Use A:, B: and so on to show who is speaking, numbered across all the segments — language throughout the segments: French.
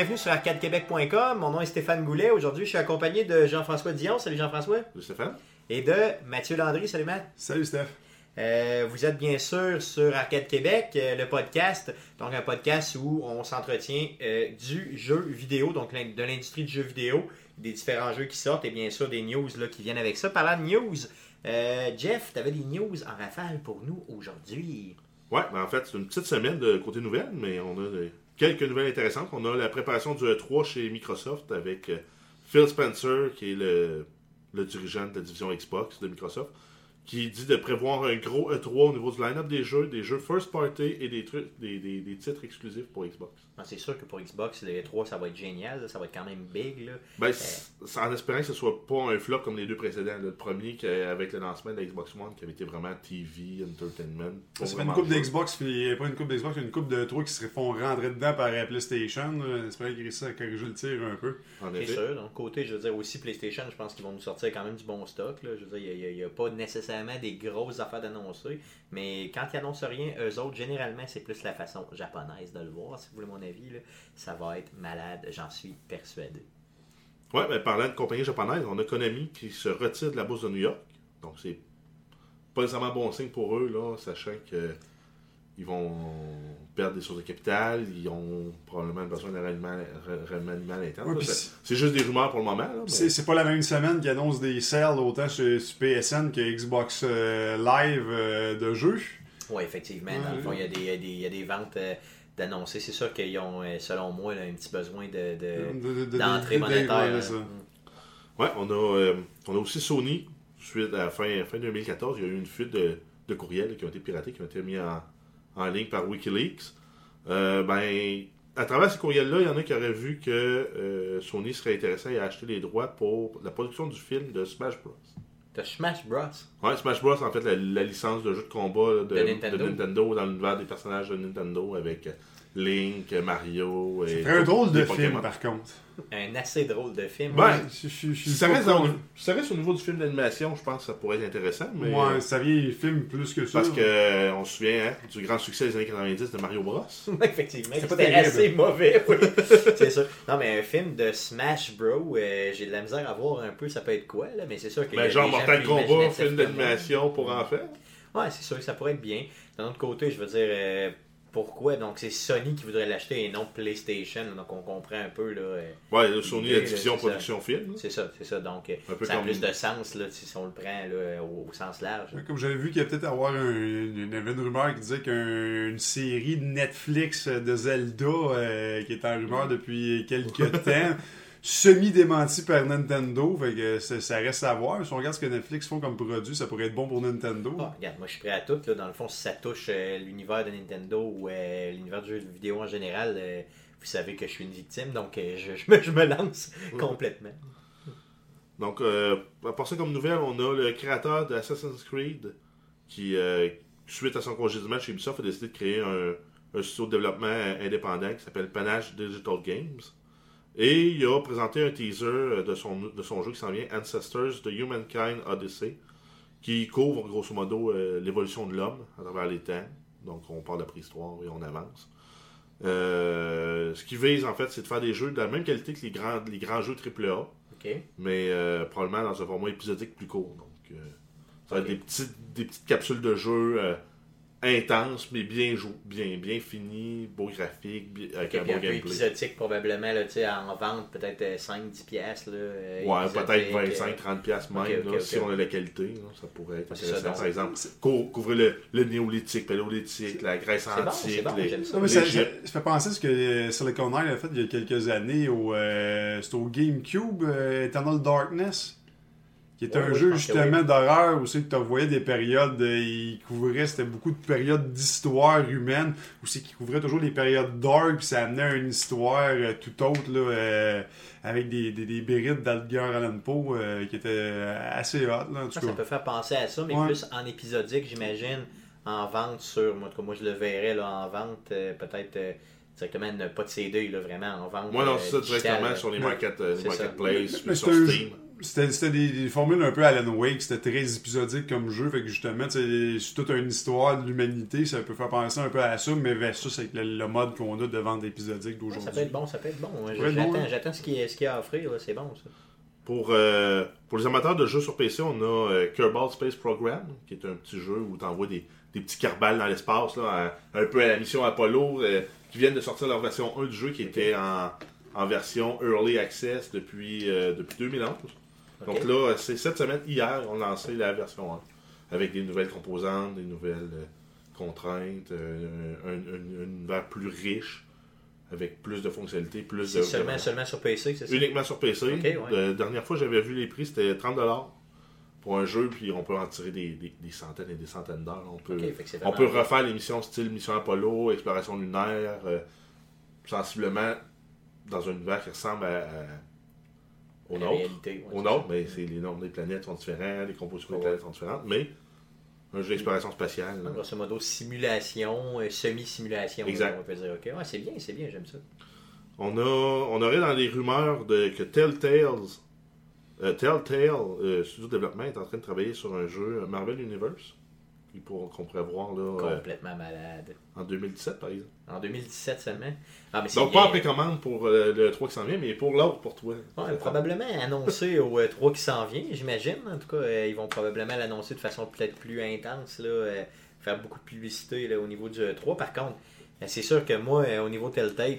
A: Bienvenue sur arcadequebec.com. Mon nom est Stéphane Goulet. Aujourd'hui, je suis accompagné de Jean-François Dion. Salut Jean-François.
B: Salut Stéphane.
A: Et de Mathieu Landry. Salut Matt.
C: Salut Steph.
A: Euh, vous êtes bien sûr sur Arcade Québec, euh, le podcast. Donc un podcast où on s'entretient euh, du jeu vidéo, donc de l'industrie du jeu vidéo, des différents jeux qui sortent et bien sûr des news là, qui viennent avec ça. Parlant de news, euh, Jeff, tu avais des news en rafale pour nous aujourd'hui.
B: Ouais, ben en fait, c'est une petite semaine de côté nouvelles, mais on a euh, quelques nouvelles intéressantes. On a la préparation du E3 chez Microsoft avec euh, Phil Spencer, qui est le, dirigeant de la division Xbox de Microsoft, qui dit de prévoir un gros E3 au niveau du line-up des jeux, des jeux first party et des, trucs, des titres exclusifs pour Xbox.
A: Ah, C'est sûr que pour Xbox, le 3 ça va être génial, là, ça va être quand même big. Là.
B: Ben, c'est en espérant que ce soit pas un flop comme les deux précédents. Le premier, qui, avec le lancement de la Xbox One, qui avait été vraiment TV, entertainment. pas
C: C'est pas une coupe d'Xbox, puis pas une coupe d'Xbox, une coupe de trois qui se font rentrer dedans par euh, PlayStation. là. J'espère qu'ils réussissent à corriger le tir un peu.
B: En
A: C'est sûr. Donc, côté, je veux dire, aussi PlayStation, je pense qu'ils vont nous sortir quand même du bon stock. Là. Je veux dire, il n'y a, pas nécessairement des grosses affaires d'annoncer. Mais quand ils annoncent rien, eux autres, généralement, c'est plus la façon japonaise de le voir, si vous voulez mon avis. Là. Ça va être malade, j'en suis persuadé.
B: Ouais, ben, parlant de compagnie japonaise, on a Konami qui se retire de la bourse de New York. Donc, c'est pas nécessairement bon signe pour eux, là, sachant que ils vont perdre des sources de capital, ils ont probablement besoin d'un remaniement là.
C: puis
B: C'est- juste des rumeurs pour le moment. mais-
C: C'est pas la même semaine qui annonce des sales autant sur, sur PSN que Xbox euh, Live euh, de jeux.
A: Oui, effectivement. Dans le fond, il y, a des- il y a des- il y a des ventes euh, d'annoncer. C'est sûr qu'ils ont, euh, selon moi, là, un petit besoin de, de-
C: De- de- de-
A: d'entrée
C: de-
A: monétaire.
C: ouais,
B: on a, euh, on a aussi Sony. Suite à la fin, fin 2014, il y a eu une fuite de, de courriels qui ont été piratés, qui ont été mis en, en ligne par Wikileaks. Euh, ben, à travers ces courriels-là, il y en a qui auraient vu que euh, Sony serait intéressé à acheter les droits pour la production du film de Smash Bros.
A: T'as Smash Bros.
B: Ouais, Smash Bros, en fait, la, la licence de jeu de combat De
A: Nintendo.
B: de Nintendo dans l'univers des personnages de Nintendo avec euh, Link, Mario et.
C: Un drôle de film, par contre.
A: Un assez drôle de film.
B: Ouais.
C: je, je-
B: ça, reste dans-
C: con.
B: si ça reste au niveau du film d'animation, je pense que ça pourrait être intéressant. Mais,
C: Ouais, ça vient du film plus que ça.
B: Parce que euh, on se souvient hein, du grand succès des années 90 de Mario Bros.
A: Effectivement,
C: C'était
A: assez mauvais. oui. c'est ça. Non, mais un film de Smash Bros, euh, j'ai de la misère à voir un peu, ça peut être quoi, là, mais c'est sûr que.
B: Ben, genre Mortal Kombat, film d'animation pour en faire.
A: Ouais, c'est sûr que ça pourrait être bien. D'un autre côté, je veux dire, euh, pourquoi Donc, c'est Sony qui voudrait l'acheter et non PlayStation. Donc, on comprend un peu, là. euh,
B: Ouais, Sony, la division
A: là, c'est ça.
B: production film.
A: c'est ça, c'est ça. Donc, euh,
B: Un peu
A: ça a plus de sens, là, si on le prend là, au, au sens large.
C: Comme j'avais vu qu'il y a peut-être avoir un- une, il y avait une rumeur qui disait qu'une série de Netflix de Zelda euh, qui est en rumeur depuis quelques temps, semi-démenti par Nintendo, fait que ça, ça reste à voir. Si on regarde ce que Netflix font comme produit, ça pourrait être bon pour Nintendo.
A: Ah, regarde, moi je suis prêt à tout. Là. Dans le fond, si ça touche euh, l'univers de Nintendo ou euh, l'univers du jeu vidéo en général, euh, vous savez que je suis une victime, donc euh, je, je me, je me lance complètement.
B: Donc, euh, à part ça, comme nouvelle, on a le créateur d'Assassin's Creed qui, euh, suite à son congédiement chez Ubisoft, a décidé de créer un, un studio de développement indépendant qui s'appelle Panache Digital Games. Et il a présenté un teaser de son, de son jeu qui s'en vient, Ancestors The Humankind Odyssey, qui couvre grosso modo euh, l'évolution de l'homme à travers les temps. Donc, on part de la préhistoire et on avance. Euh, ce qui vise, en fait, c'est de faire des jeux de la même qualité que les grands, les grands jeux AAA mais euh, probablement dans un format épisodique plus court. Donc, euh, ça va être des petites, des petites capsules de jeu euh, intenses, mais bien jou- bien, bien finies, beau graphique, avec un bon
A: un peu
B: gameplay.
A: épisodique, probablement, là, tu sais, en vente, peut-être euh, 5-10 piastres. Là, euh,
B: Ouais, peut-être
A: épisodique,
B: 25,
A: euh,
B: 30 piastres même, là, si on a la qualité, là, ça pourrait être
A: c'est ça,
B: intéressant.
A: donc-
B: Par exemple, cou- couvrir le, le néolithique, paléolithique, la Grèce
A: C'est bon,
B: antique,
A: c'est bon,
B: les-
A: j'aime ça.
C: Non, mais ça, ça, fait penser à ce que euh, Silicon Knight a fait il y a quelques années au, euh, c'était au GameCube, euh, Eternal Darkness, qui était
A: Ouais,
C: un jeu justement d'horreur où c'est que tu voyais des périodes, euh, il couvrait, c'était beaucoup de périodes d'histoire humaine, où c'est qu'il couvrait toujours les périodes dark, puis ça amenait à une histoire euh, tout autre, là, euh, avec des, des, des bérides d'Algar Allan Poe euh, qui étaient euh, assez hot, là, en tout
A: Ça,
C: cas.
A: ça peut faire penser à ça, mais
C: Ouais.
A: plus en épisodique, j'imagine, en vente sur. Moi, en tout cas, moi je le verrais là, en vente, euh, peut-être euh, directement, pas de CD, là, vraiment en vente.
B: Moi, non, c'est ça directement sur les, market, euh, les marketplaces, sur Steam.
C: C'était c'était des, des formules un peu Alan Wake, c'était très épisodique comme jeu, fait que justement, c'est toute une histoire de l'humanité, ça peut faire penser un peu à ça, mais versus avec le, le mode qu'on a de vente épisodique
A: Ça peut
C: d'aujourd'hui.
A: être bon, ça peut être bon.
C: Ouais,
A: J'attends
C: bon,
A: j'attends ce qu'il y a- y à offrir, là, c'est bon ça.
B: Pour, euh, pour les amateurs de jeux sur PC, on a euh, Kerbal Space Program, qui est un petit jeu où tu envoies des, des petits carbales dans l'espace, un peu à la mission Apollo, euh, qui viennent de sortir leur version 1 du jeu, qui était en, en version Early Access depuis, euh, depuis 2011. Donc là, c'est cette semaine, hier, on a lancé la version 1, avec des nouvelles composantes, des nouvelles euh, contraintes, euh, un, un- un univers plus riche, avec plus de fonctionnalités, plus de...
A: seulement, seulement sur PC, c'est ça?
B: Uniquement sur PC.
A: Ok, ouais.
B: La dernière fois, j'avais vu les prix, c'était 30$ pour un jeu, puis on peut en tirer des, des- des centaines et des centaines d'heures. On peut, on peut refaire les missions style Mission Apollo, Exploration lunaire, euh, sensiblement dans un univers qui ressemble à, à- au
A: réalité, ça.
B: mais c'est, les nombres des planètes sont différents, les compositions des planètes sont différentes, mais un jeu d'exploration spatiale. là.
A: Grosso modo, simulation, euh, semi-simulation.
B: Exact.
A: On peut dire, ok, ouais, c'est bien, c'est bien, j'aime ça.
B: On, a, on aurait dans les rumeurs de, que Telltale, euh, Telltale euh, Studio Développement est en train de travailler sur un jeu euh, Marvel Universe qu'on pourrait voir là, euh,
A: Complètement malade.
B: en 2017 par exemple.
A: En 2017 seulement. Ah, mais
B: Donc
A: bien.
B: pas en précommande pour euh, le 3 qui s'en vient, mais pour l'autre pour toi.
A: Ouais, probablement annoncé au euh, 3 qui s'en vient, j'imagine. En tout cas, euh, ils vont probablement l'annoncer de façon peut-être plus intense, là, faire beaucoup de publicité là, au niveau du euh, 3. Par contre, c'est sûr que moi, au niveau Telltale,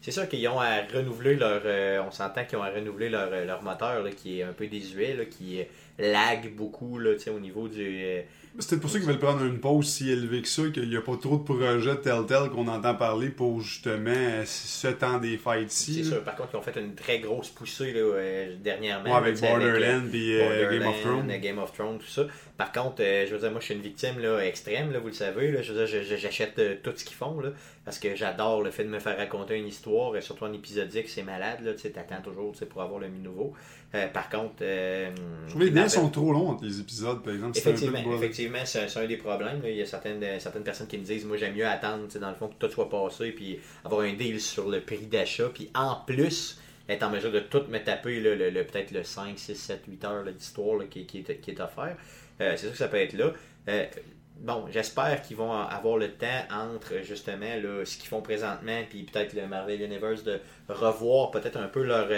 A: c'est sûr qu'ils ont à renouveler leur. on s'entend qu'ils ont à renouveler leur, leur moteur là, qui est un peu désuet, là, qui lag beaucoup là, au niveau du.
C: C'est peut-être pour ça qu'ils veulent prendre une pause si élevée que ça, qu'il n'y a pas trop de projets Telltale qu'on entend parler pour justement ce temps des
A: c'est
C: fights-ci. là.
A: sûr, par contre, ils ont fait une très grosse poussée là, euh, dernièrement.
C: Ouais, avec
A: sais, euh,
C: Borderlands et euh, Game of
A: Borderlands,
C: Thrones.
A: Game of Thrones, tout ça. Par contre, euh, je veux dire, moi, je suis une victime là, extrême, là, vous le savez. Là, je veux dire, j'achète tout ce qu'ils font, là, parce que j'adore le fait de me faire raconter une histoire, et surtout en épisodique, c'est malade, tu t'attends toujours, pour avoir le nouveau. Euh, par contre, euh,
C: Je trouve que les délais sont trop longs entre les épisodes, par exemple. un
A: Effectivement, effectivement c'est un des problèmes. là. Il y a certaines, euh, certaines personnes qui me disent Moi, j'aime mieux attendre, dans le fond, que tout soit passé, puis avoir un deal sur le prix d'achat, puis en plus, être en mesure de tout me taper, là, le, le- peut-être le 5, 6, 7, 8 heures d'histoire qui, qui est, qui est offert. Euh, c'est sûr que ça peut être là. Bon, j'espère qu'ils vont avoir le temps entre justement là, ce qu'ils font présentement, puis peut-être le Marvel Universe de revoir peut-être un peu leur.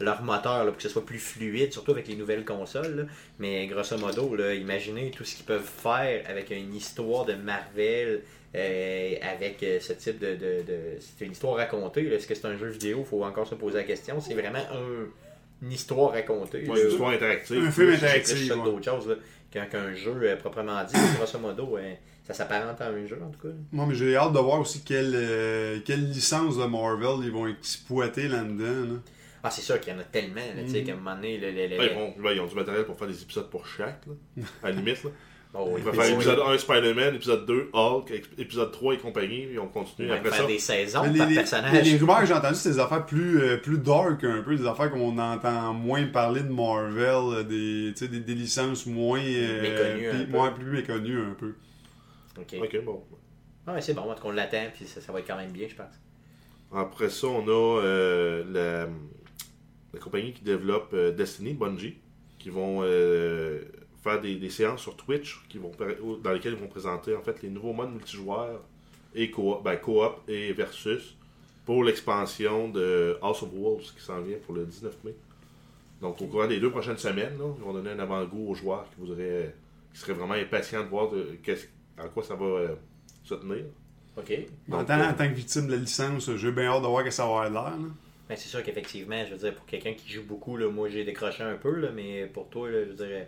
A: Leur moteur là, pour que ce soit plus fluide, surtout avec les nouvelles consoles. là. Mais grosso modo, là, imaginez tout ce qu'ils peuvent faire avec une histoire de Marvel, euh, avec euh, ce type de. de, de- c'est une histoire racontée. Est-ce que c'est un jeu vidéo? Il faut encore se poser la question. C'est vraiment un- une histoire racontée.
B: Ouais, une histoire interactive.
C: Un film interactif. ouais.
A: d'autres choses qu'un, jeu euh, proprement dit. grosso modo, euh, ça s'apparente à un jeu en tout cas.
C: Moi, mais j'ai hâte de voir aussi quelle, euh, quelle licence de Marvel ils vont exploiter là-dedans. là.
A: Ah, c'est sûr qu'il y en a tellement. Là, tu sais,
C: Mhm.
A: qu'à un moment donné, le, le- le-
B: Ouais, ils, vont- ouais, ils ont du matériel pour faire des épisodes pour chaque, là, à la limite. Là.
A: Oh, oui,
B: faire épisode 1 Spider-Man, épisode 2 Hulk, ép- épisode 3 et compagnie, puis on continue. Après
A: faire
B: ça,
A: des saisons
C: Mais les,
A: par
C: les-
A: personnage.
C: les rumeurs que j'ai entendues, c'est des affaires plus, euh, plus dark un peu, des affaires qu'on entend moins parler de Marvel, euh, des, tu sais, des, des licences moins, euh,
A: Méconnues un
C: puis-
A: peu.
C: moins plus méconnues un peu.
A: Ok.
B: ok, bon.
A: Ah, ouais, c'est bon, en tout cas, on l'attend, puis ça, ça va être quand même bien, je pense.
B: Après ça, on a euh, la, la compagnie qui développe euh, Destiny, Bungie, qui vont euh, faire des, des séances sur Twitch qui vont, dans lesquelles ils vont présenter en fait les nouveaux modes multijoueurs et coop, ben, coop et versus pour l'expansion de House of Wolves qui s'en vient pour le 19 mai. Donc au courant des deux prochaines semaines, là, ils vont donner un avant-goût aux joueurs qui voudraient qui seraient vraiment impatients de voir de, en quoi ça va euh, se tenir.
A: OK.
C: En tant,
B: euh,
C: en tant que victime de la licence, j'ai bien hâte de voir que ça va avoir l'air. Là.
A: Ben, c'est sûr qu'effectivement, je veux dire, pour quelqu'un qui joue beaucoup, moi j'ai décroché un peu, là, mais pour toi, là, je dire,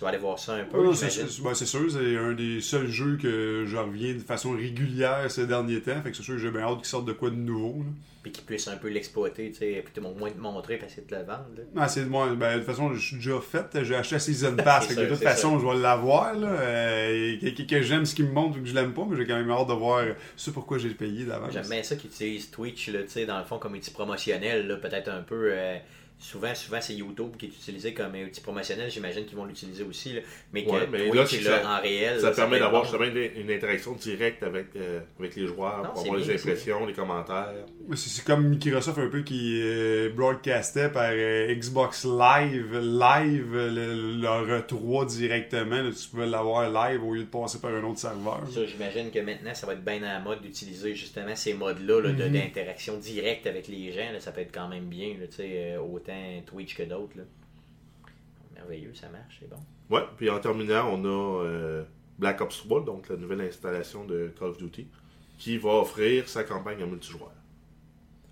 A: tu vas aller voir ça un peu.
C: Ouais, c'est ben, c'est sûr, c'est un des seuls jeux que je reviens de façon régulière ces derniers temps. Fait que c'est sûr que j'ai bien hâte qu'ils sortent de quoi de nouveau. là.
A: Puis qu'ils puissent un peu l'exploiter, tu sais, puis au moins te montrer, puis essayer de le vendre.
C: Ah, c'est moi, ben, de toute façon, je suis déjà fait. J'ai acheté Season Pass. Fait que
A: sûr,
C: de toute façon, je vais l'avoir. Là. Euh, et que, que j'aime ce qu'il me montre ou que je l'aime pas, mais j'ai quand même hâte de voir ce pourquoi j'ai payé d'avance.
A: J'aime bien ça qu'ils utilisent Twitch, là, tu sais, dans le fond, comme outil promotionnel, peut-être un peu. euh, souvent, souvent c'est YouTube qui est utilisé comme un outil promotionnel. J'imagine qu'ils vont l'utiliser aussi. là. Mais que
B: Ouais, mais
A: Twitch
B: là, ça-
A: en réel.
B: Ça permet d'avoir justement une, une interaction directe avec, euh, avec les joueurs,
A: Non,
B: pour
A: c'est
B: avoir les impressions, les commentaires.
C: C'est comme Microsoft un peu qui euh, broadcastait par euh, Xbox Live, live le- leur E3 directement. là, tu pouvais l'avoir live au lieu de passer par un autre serveur.
A: Ça, j'imagine que maintenant, ça va être bien à la mode d'utiliser justement ces modes-là là, de-
C: Mhm.
A: d'interaction directe avec les gens. là. ça peut être quand même bien, tu sais, euh, autant Twitch que d'autres. Merveilleux, ça marche, c'est bon.
B: Ouais, puis en terminant, on a euh, Black Ops 3, donc la nouvelle installation de Call of Duty, qui va offrir sa campagne en multijoueur.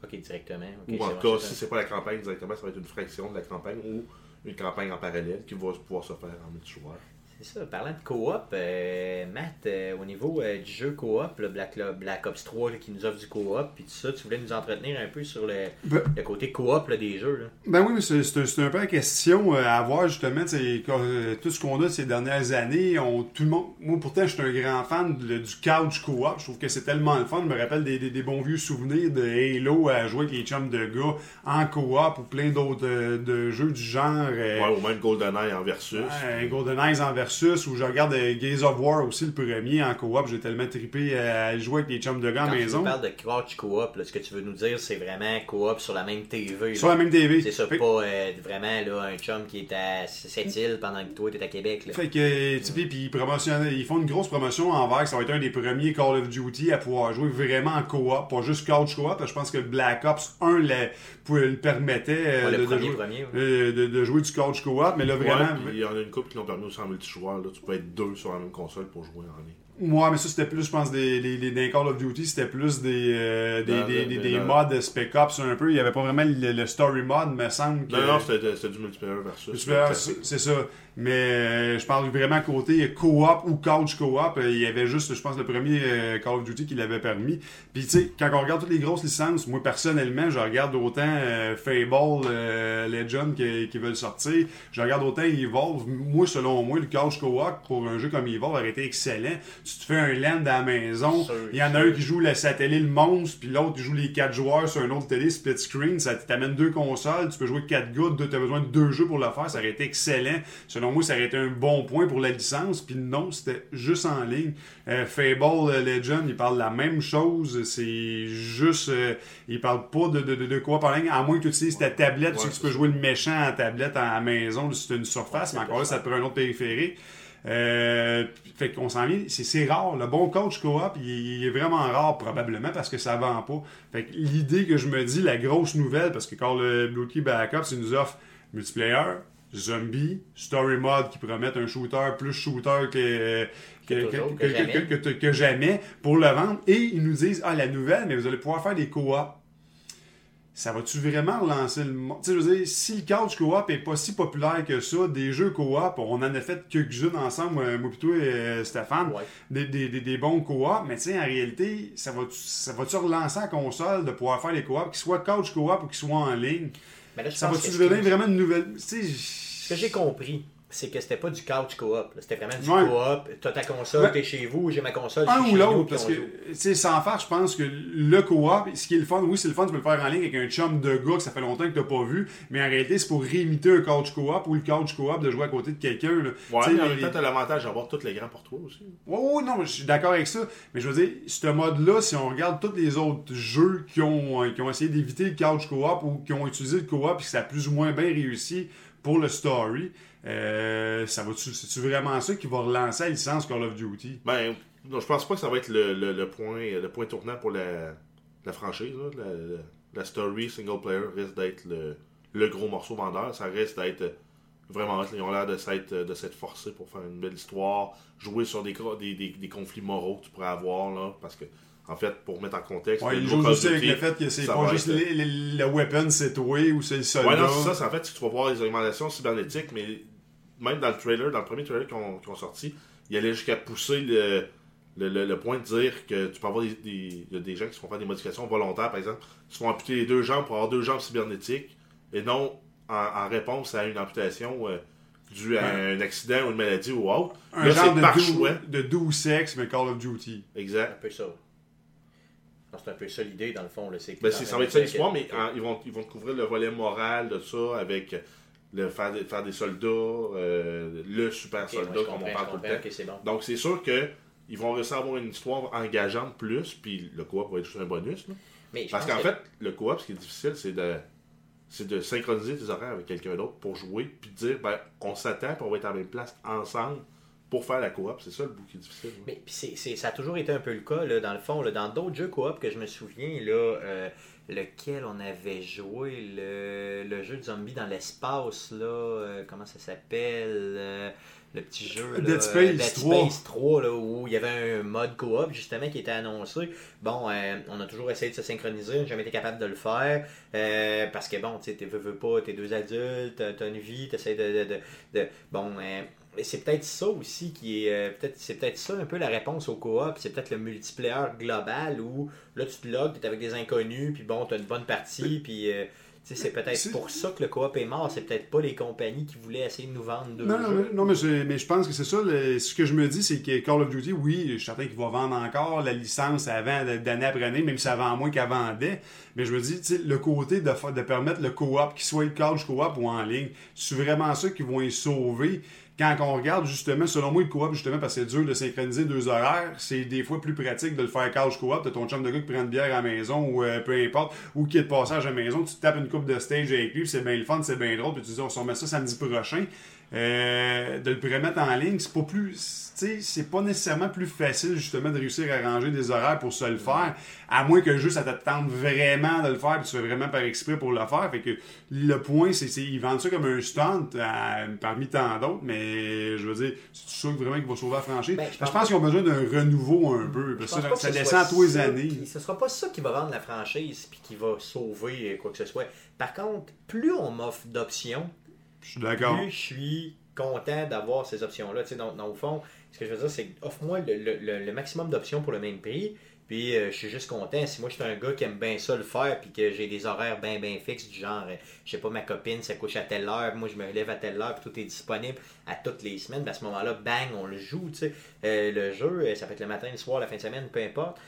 A: Ok, directement.
B: ou en cas, si c'est pas la campagne directement, ça va être une fraction de la campagne ou une campagne en parallèle qui va pouvoir se faire en multijoueur.
A: C'est ça, parlant de coop, euh, Matt, euh, au niveau euh, du jeu coop, le Black, là, Black Ops 3 là, qui nous offre du coop, puis tout ça, tu voulais nous entretenir un peu sur le,
C: Ben-
A: le côté coop des jeux. Là.
C: Ben oui, mais c'est c'est un- un peu la question euh, à voir justement. quand, euh, tout ce qu'on a ces dernières années, on, tout le monde. Moi, pourtant, je suis un grand fan de- du couch co-op. Je trouve que c'est tellement le fun. Je me rappelle des, des- des bons vieux souvenirs de Halo à jouer avec les chums de gars en co-op ou plein d'autres euh, de jeux du genre. euh,
B: Ouais, ou même GoldenEye en versus.
C: Ouais, Golden Eyes en versus, où je regarde euh, Gaze of War aussi, le premier en coop. J'ai tellement trippé à jouer avec les chums de gars à
A: Quand tu
C: maison.
A: parles de couch coop, là, ce que tu veux nous dire, c'est vraiment coop sur la même TV. là.
C: Sur la même TV.
A: C'est ça,
C: Fait-
A: pas euh, vraiment là, un chum qui est à cette île pendant que toi, t'es à Québec. Là.
C: Fait que, tu sais, puis ils promotionnent- ils font une grosse promotion envers que ça va être un des premiers Call of Duty à pouvoir jouer vraiment en coop, pas juste couch coop. parce que Je pense que Black Ops 1 le, pouvait- le permettait euh,
A: Ouais, le
C: de, de
A: premier,
C: jouer,
A: premier. ouais.
C: de, de jouer du couch coop, mais là vraiment.
B: puis il y en a une couple qui l'ont permis aussi en multijoueur. Là. Tu peux être deux sur la même console pour jouer en ligne.
C: Ouais, mais ça c'était plus, je pense, des, des, des, des Call of Duty, c'était plus des, euh, des, mods Spec Ops un peu. Il y avait pas vraiment le, le story mode, me semble. Que...
B: Non, non, c'était du multiplayer versus.
C: C'est ça. Mais euh, je parle vraiment côté co-op ou couch co-op. euh, il y avait juste, je pense, le premier euh, Call of Duty qui l'avait permis. Puis tu sais, quand on regarde toutes les grosses licences, moi personnellement, je regarde autant euh, Fable, euh, Legend qui, qui veulent sortir. Je regarde autant Evolve. Moi, selon moi, le couch co-op pour un jeu comme Evolve aurait été excellent. Tu te fais un land à la maison. Il y en a un qui joue le satellite le monstre, puis l'autre qui joue les quatre joueurs sur un autre télé split screen. Ça t'amène deux consoles, tu peux jouer quatre gars, tu as besoin de deux jeux pour le faire. Ça aurait été excellent. Selon moi, ça aurait été un bon point pour la licence. Puis non, c'était juste en ligne. Euh, Fable euh, Legend, il parle la même chose. C'est juste, euh, il parle pas de, de, de, de quoi par ligne, à moins que tu utilises ta tablette, tu sais
B: Ouais,
C: que tu peux jouer le méchant en tablette à la maison, as une surface,
A: Ouais,
C: mais
A: c'est
C: encore là,
A: ça.
C: te prend un autre périphérique. Euh, fait qu'on s'en vient, c'est, c'est rare. Le bon coach co-op, il, il est vraiment rare probablement parce que ça vend pas. Fait que l'idée que je me dis, la grosse nouvelle, parce que quand le Blue Key Backup, ça nous offre multiplayer, zombie, story mode qui promettent un shooter plus shooter que, que,
A: Que
C: que,
A: toujours,
C: que-
A: que jamais.
C: que- jamais pour le vendre. Et ils nous disent, ah la nouvelle, mais vous allez pouvoir faire des co-op ça va-tu vraiment relancer le monde? Tu sais, je veux dire, si le couch co-op est pas si populaire que ça, des jeux co-op, on en a fait quelques-unes ensemble, moi toi, euh, Stéphane,
A: Ouais.
C: des, des, des, des bons co-op, mais tu sais, en réalité, ça va-tu ça va relancer la console de pouvoir faire les co-op, qu'ils soient couch co-op ou qu'ils soient en ligne?
A: Mais là, je
C: Ça va-tu devenir vraiment une nouvelle... Tu sais,
A: Ce que j'ai compris, c'est que c'était pas du couch coop. C'était vraiment du
C: Ouais.
A: coop. T'as ta console,
C: Ouais.
A: t'es chez vous, j'ai ma console,
C: un ou l'autre, parce que, tu sais, sans faire, je pense que le co-op, ce qui est le fun, oui, c'est le fun, tu peux le faire en ligne avec un chum de gars que ça fait longtemps que t'as pas vu, mais en réalité, c'est pour réimiter un couch co-op ou le couch co-op de jouer à côté de quelqu'un.
B: Ouais, mais en même temps, t'as l'avantage d'avoir tous les grands pour toi aussi.
C: Ouais, ouais, non, je suis d'accord avec ça. Mais je veux dire, ce mode-là, si on regarde tous les autres jeux qui ont, euh, qui ont essayé d'éviter le couch co-op ou qui ont utilisé le co-op et que ça a plus ou moins bien réussi pour le story, euh, ça va-tu, c'est-tu vraiment ça qui va relancer la licence Call of Duty?
B: Ben, non, je pense pas que ça va être le, le- le point, le point tournant pour la, la franchise. là. La, story single player risque d'être le, le gros morceau vendeur. Ça risque d'être vraiment. Ils ont l'air de s'être, de s'être forcés pour faire une belle histoire, jouer sur des, des, des, des conflits moraux que tu pourrais avoir. Là, parce que, en fait, pour mettre en contexte,
C: Ouais, il joue aussi avec le fait que c'est pas
B: va
C: juste le weapon c'est toi ou c'est le soldat.
B: Ouais, non, c'est ça. C'est en fait, tu vas voir les augmentations cybernétiques, mais même dans le trailer, dans le premier trailer qu'ils ont, qu'ils ont sorti, il allait jusqu'à pousser le, le, le- le point de dire que tu peux avoir des, des, il y a des gens qui se font faire des modifications volontaires, par exemple, qui se font amputer les deux jambes pour avoir deux jambes cybernétiques, et non en, en réponse à une amputation euh, due à un accident ou une maladie ou autre.
C: un
B: Là,
C: genre
B: c'est
C: de,
B: par
C: dou-
B: choix.
C: de doux sexe, mais Call of Duty.
A: Un
B: Exact.
A: peu ça. C'est un peu ça l'idée, dans le fond. Là,
B: ben, ça va être ça l'histoire, mais ils, vont, ils vont couvrir le volet moral de ça avec le faire, faire des soldats, euh, le super soldat, comme on parle tout le temps. Donc, c'est sûr que ils vont réussir à avoir une histoire engageante plus, puis le coop va être juste un bonus. Parce qu'en fait, le coop, ce qui est difficile, c'est de c'est de synchroniser tes horaires avec quelqu'un d'autre pour jouer, puis de dire, ben, on s'attend, puis on va être à la même place ensemble pour faire la coop. C'est ça le bout qui est difficile.
A: Mais c'est, ça a toujours été un peu le cas, là, dans le fond. Là, dans d'autres jeux coop que je me souviens, là, euh, lequel on avait joué, le, le jeu de zombie dans l'espace, là, euh, comment ça s'appelle euh, le petit jeu
C: Dead Space,
A: 3, là, où il y avait un mode coop justement qui était annoncé. Bon, euh, on a toujours essayé de se synchroniser, on n'a jamais été capable de le faire parce que bon, tu sais, veux, veux pas, t'es deux adultes, t'as une vie, t'essaies de, de, de, bon, c'est peut-être ça aussi qui est. Euh, peut-être C'est peut-être ça un peu la réponse au coop. C'est peut-être le multiplayer global où là tu te logs, tu es avec des inconnus, puis bon, tu as une bonne partie, puis. Euh, c'est peut-être pour ça que le coop est mort. C'est peut-être pas les compagnies qui voulaient essayer de nous vendre deux
C: non,
A: jeux.
C: Non, mais, mais, je pense que c'est ça. ce que je me dis, c'est que Call of Duty, oui, je suis certain qu'il va vendre encore la licence avant d'année après année, même si ça vend moins qu'elle vendait. Mais je me dis, le côté de, de permettre le coop, qu'il soit le couch coop ou en ligne, c'est vraiment ça qui vont y sauver? Quand on regarde justement, selon moi, le coop, justement, parce que c'est dur de synchroniser deux horaires, c'est des fois plus pratique de le faire couch coop. de ton chum de gars qui prend une bière à la maison ou euh, peu importe, ou qui est de passage à la maison, tu tapes une coupe de stage avec lui, c'est bien le fun, c'est bien drôle, puis tu dis on se remet ça samedi prochain. Euh, de le remettre en ligne, c'est pas plus. C'est pas nécessairement plus facile justement de réussir à ranger des horaires pour se le faire, à moins que juste ça te tente vraiment de le faire, puis tu fais vraiment par exprès pour le faire. Fait que le point, c'est qu'ils vendent ça comme un stunt parmi tant d'autres, mais je veux dire, c'est sûr vraiment qu'il va sauver la franchise. Ben, je, pense qu'ils ont besoin d'un renouveau un peu, parce que ça, descend tous les années.
A: Ce sera pas ça qui va vendre la franchise puis qui va sauver quoi que ce soit. Par contre, plus on m'offre d'options,
C: je suis d'accord.
A: je suis content d'avoir ces options-là. Tu sais, dans, au fond, ce que je veux dire, c'est offre-moi le, maximum d'options pour le même prix. Puis euh, je suis juste content. Si moi je suis un gars qui aime bien ça le faire, puis que j'ai des horaires bien bien fixes, du genre, euh, je sais pas, ma copine ça couche à telle heure, moi je me lève à telle heure, puis tout est disponible à toutes les semaines, ben, à ce moment-là, bang, on le joue. Tu sais. Euh, le jeu, ça peut être le matin, le soir, la fin de semaine, peu importe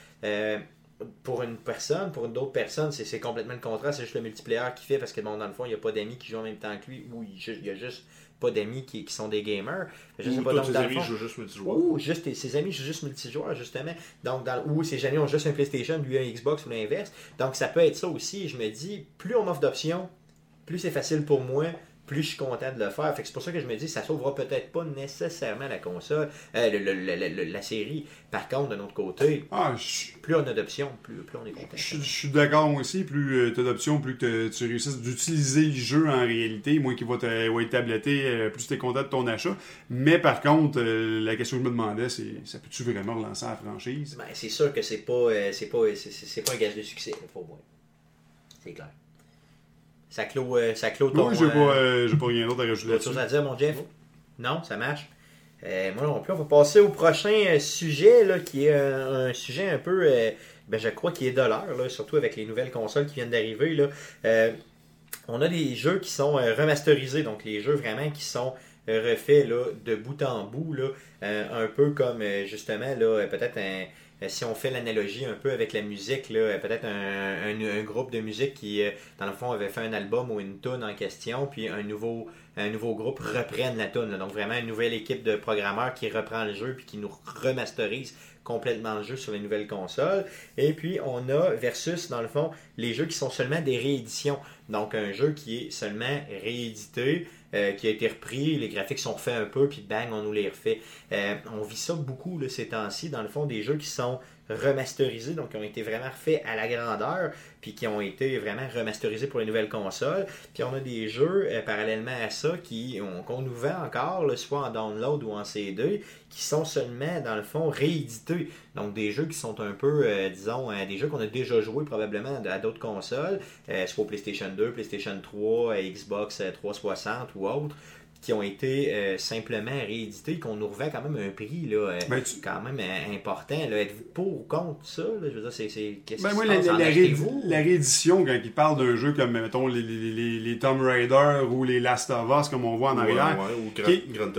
A: pour une personne, pour une autre personne, c'est complètement le contraire. C'est juste le multiplayer qui fait parce que bon, dans le fond, il n'y a pas d'amis qui jouent en même temps que lui ou il n'y a juste pas d'amis qui, sont des gamers.
B: Je ou pas, ses amis jouent juste multijoueur.
A: Ou juste ses amis jouent juste multijoueur, justement. Donc, dans, ou ses amis ont juste un PlayStation, lui un Xbox ou l'inverse. Donc, ça peut être ça aussi. Je me dis, plus on m'offre d'options, plus c'est facile pour moi plus je suis content de le faire. Fait c'est pour ça que je me dis ça sauvera peut-être pas nécessairement la console, euh, la série. Par contre, d'un autre côté,
C: ah,
A: plus on a d'options, plus, on est content.
C: Je, suis d'accord aussi, plus euh, tu as d'options, plus que tu réussis d'utiliser le jeu en réalité, moins qu'il va, être tabletté, euh, plus tu es content de ton achat. Mais par contre, la question que je me demandais, c'est ça peut-tu vraiment relancer la franchise?
A: Ben, C'est sûr que c'est pas, c'est pas, c'est, pas un gage de succès pour moi. C'est clair. Ça clôt, euh, ça clôt ton...
C: Oui, j'ai pas, euh, euh pas rien d'autre à rajouter
A: là-dessus. à dire, mon Jeff? Non, ça marche. Moi non plus, on va passer au prochain sujet, là, qui est un, sujet un peu, ben, je crois, qui est de l'heure, surtout avec les nouvelles consoles qui viennent d'arriver. Là. on a des jeux qui sont remasterisés, donc les jeux vraiment qui sont refaits là, de bout en bout, là, un peu comme justement là, peut-être un, si on fait l'analogie un peu avec la musique, peut-être un, groupe de musique qui, euh, dans le fond, avait fait un album ou une tune en question, puis un nouveau, un nouveau groupe reprenne la tune. Donc vraiment une nouvelle équipe de programmeurs qui reprend le jeu puis qui nous remasterise complètement le jeu sur les nouvelles consoles. Et puis on a versus, dans le fond, les jeux qui sont seulement des rééditions. Donc un jeu qui est seulement réédité. Euh, qui a été repris, les graphiques sont refaits un peu, puis bang, on nous les refait. Euh, on vit ça beaucoup là, ces temps-ci, dans le fond, des jeux qui sont remasterisés, donc qui ont été vraiment faits à la grandeur, puis qui ont été vraiment remasterisés pour les nouvelles consoles. Puis on a des jeux euh, parallèlement à ça qui qu'on nous vend encore, soit en download ou en CD, qui sont seulement dans le fond réédités. Donc des jeux qui sont un peu, euh, disons, euh, des jeux qu'on a déjà joués probablement à d'autres consoles, soit PlayStation 2, PlayStation 3, Xbox 360 ou autre qui ont été euh, simplement réédités, qu'on nous revend quand même un prix là, euh,
C: Ben, tu-
A: quand même euh, important. Êtes-vous pour ou contre ça? là? Je veux dire, c'est, c'est- qu'est-ce
C: Ben,
A: qui
C: moi,
A: se
C: la,
A: passe?
C: la- la réédi- la réédition, quand ils parlent d'un jeu comme, mettons, les, les, les, les Tomb Raider ou les Last of Us, comme on voit en
B: Ouais,
C: arrière,
B: ouais, ou Grand,
C: Qui-
B: Grand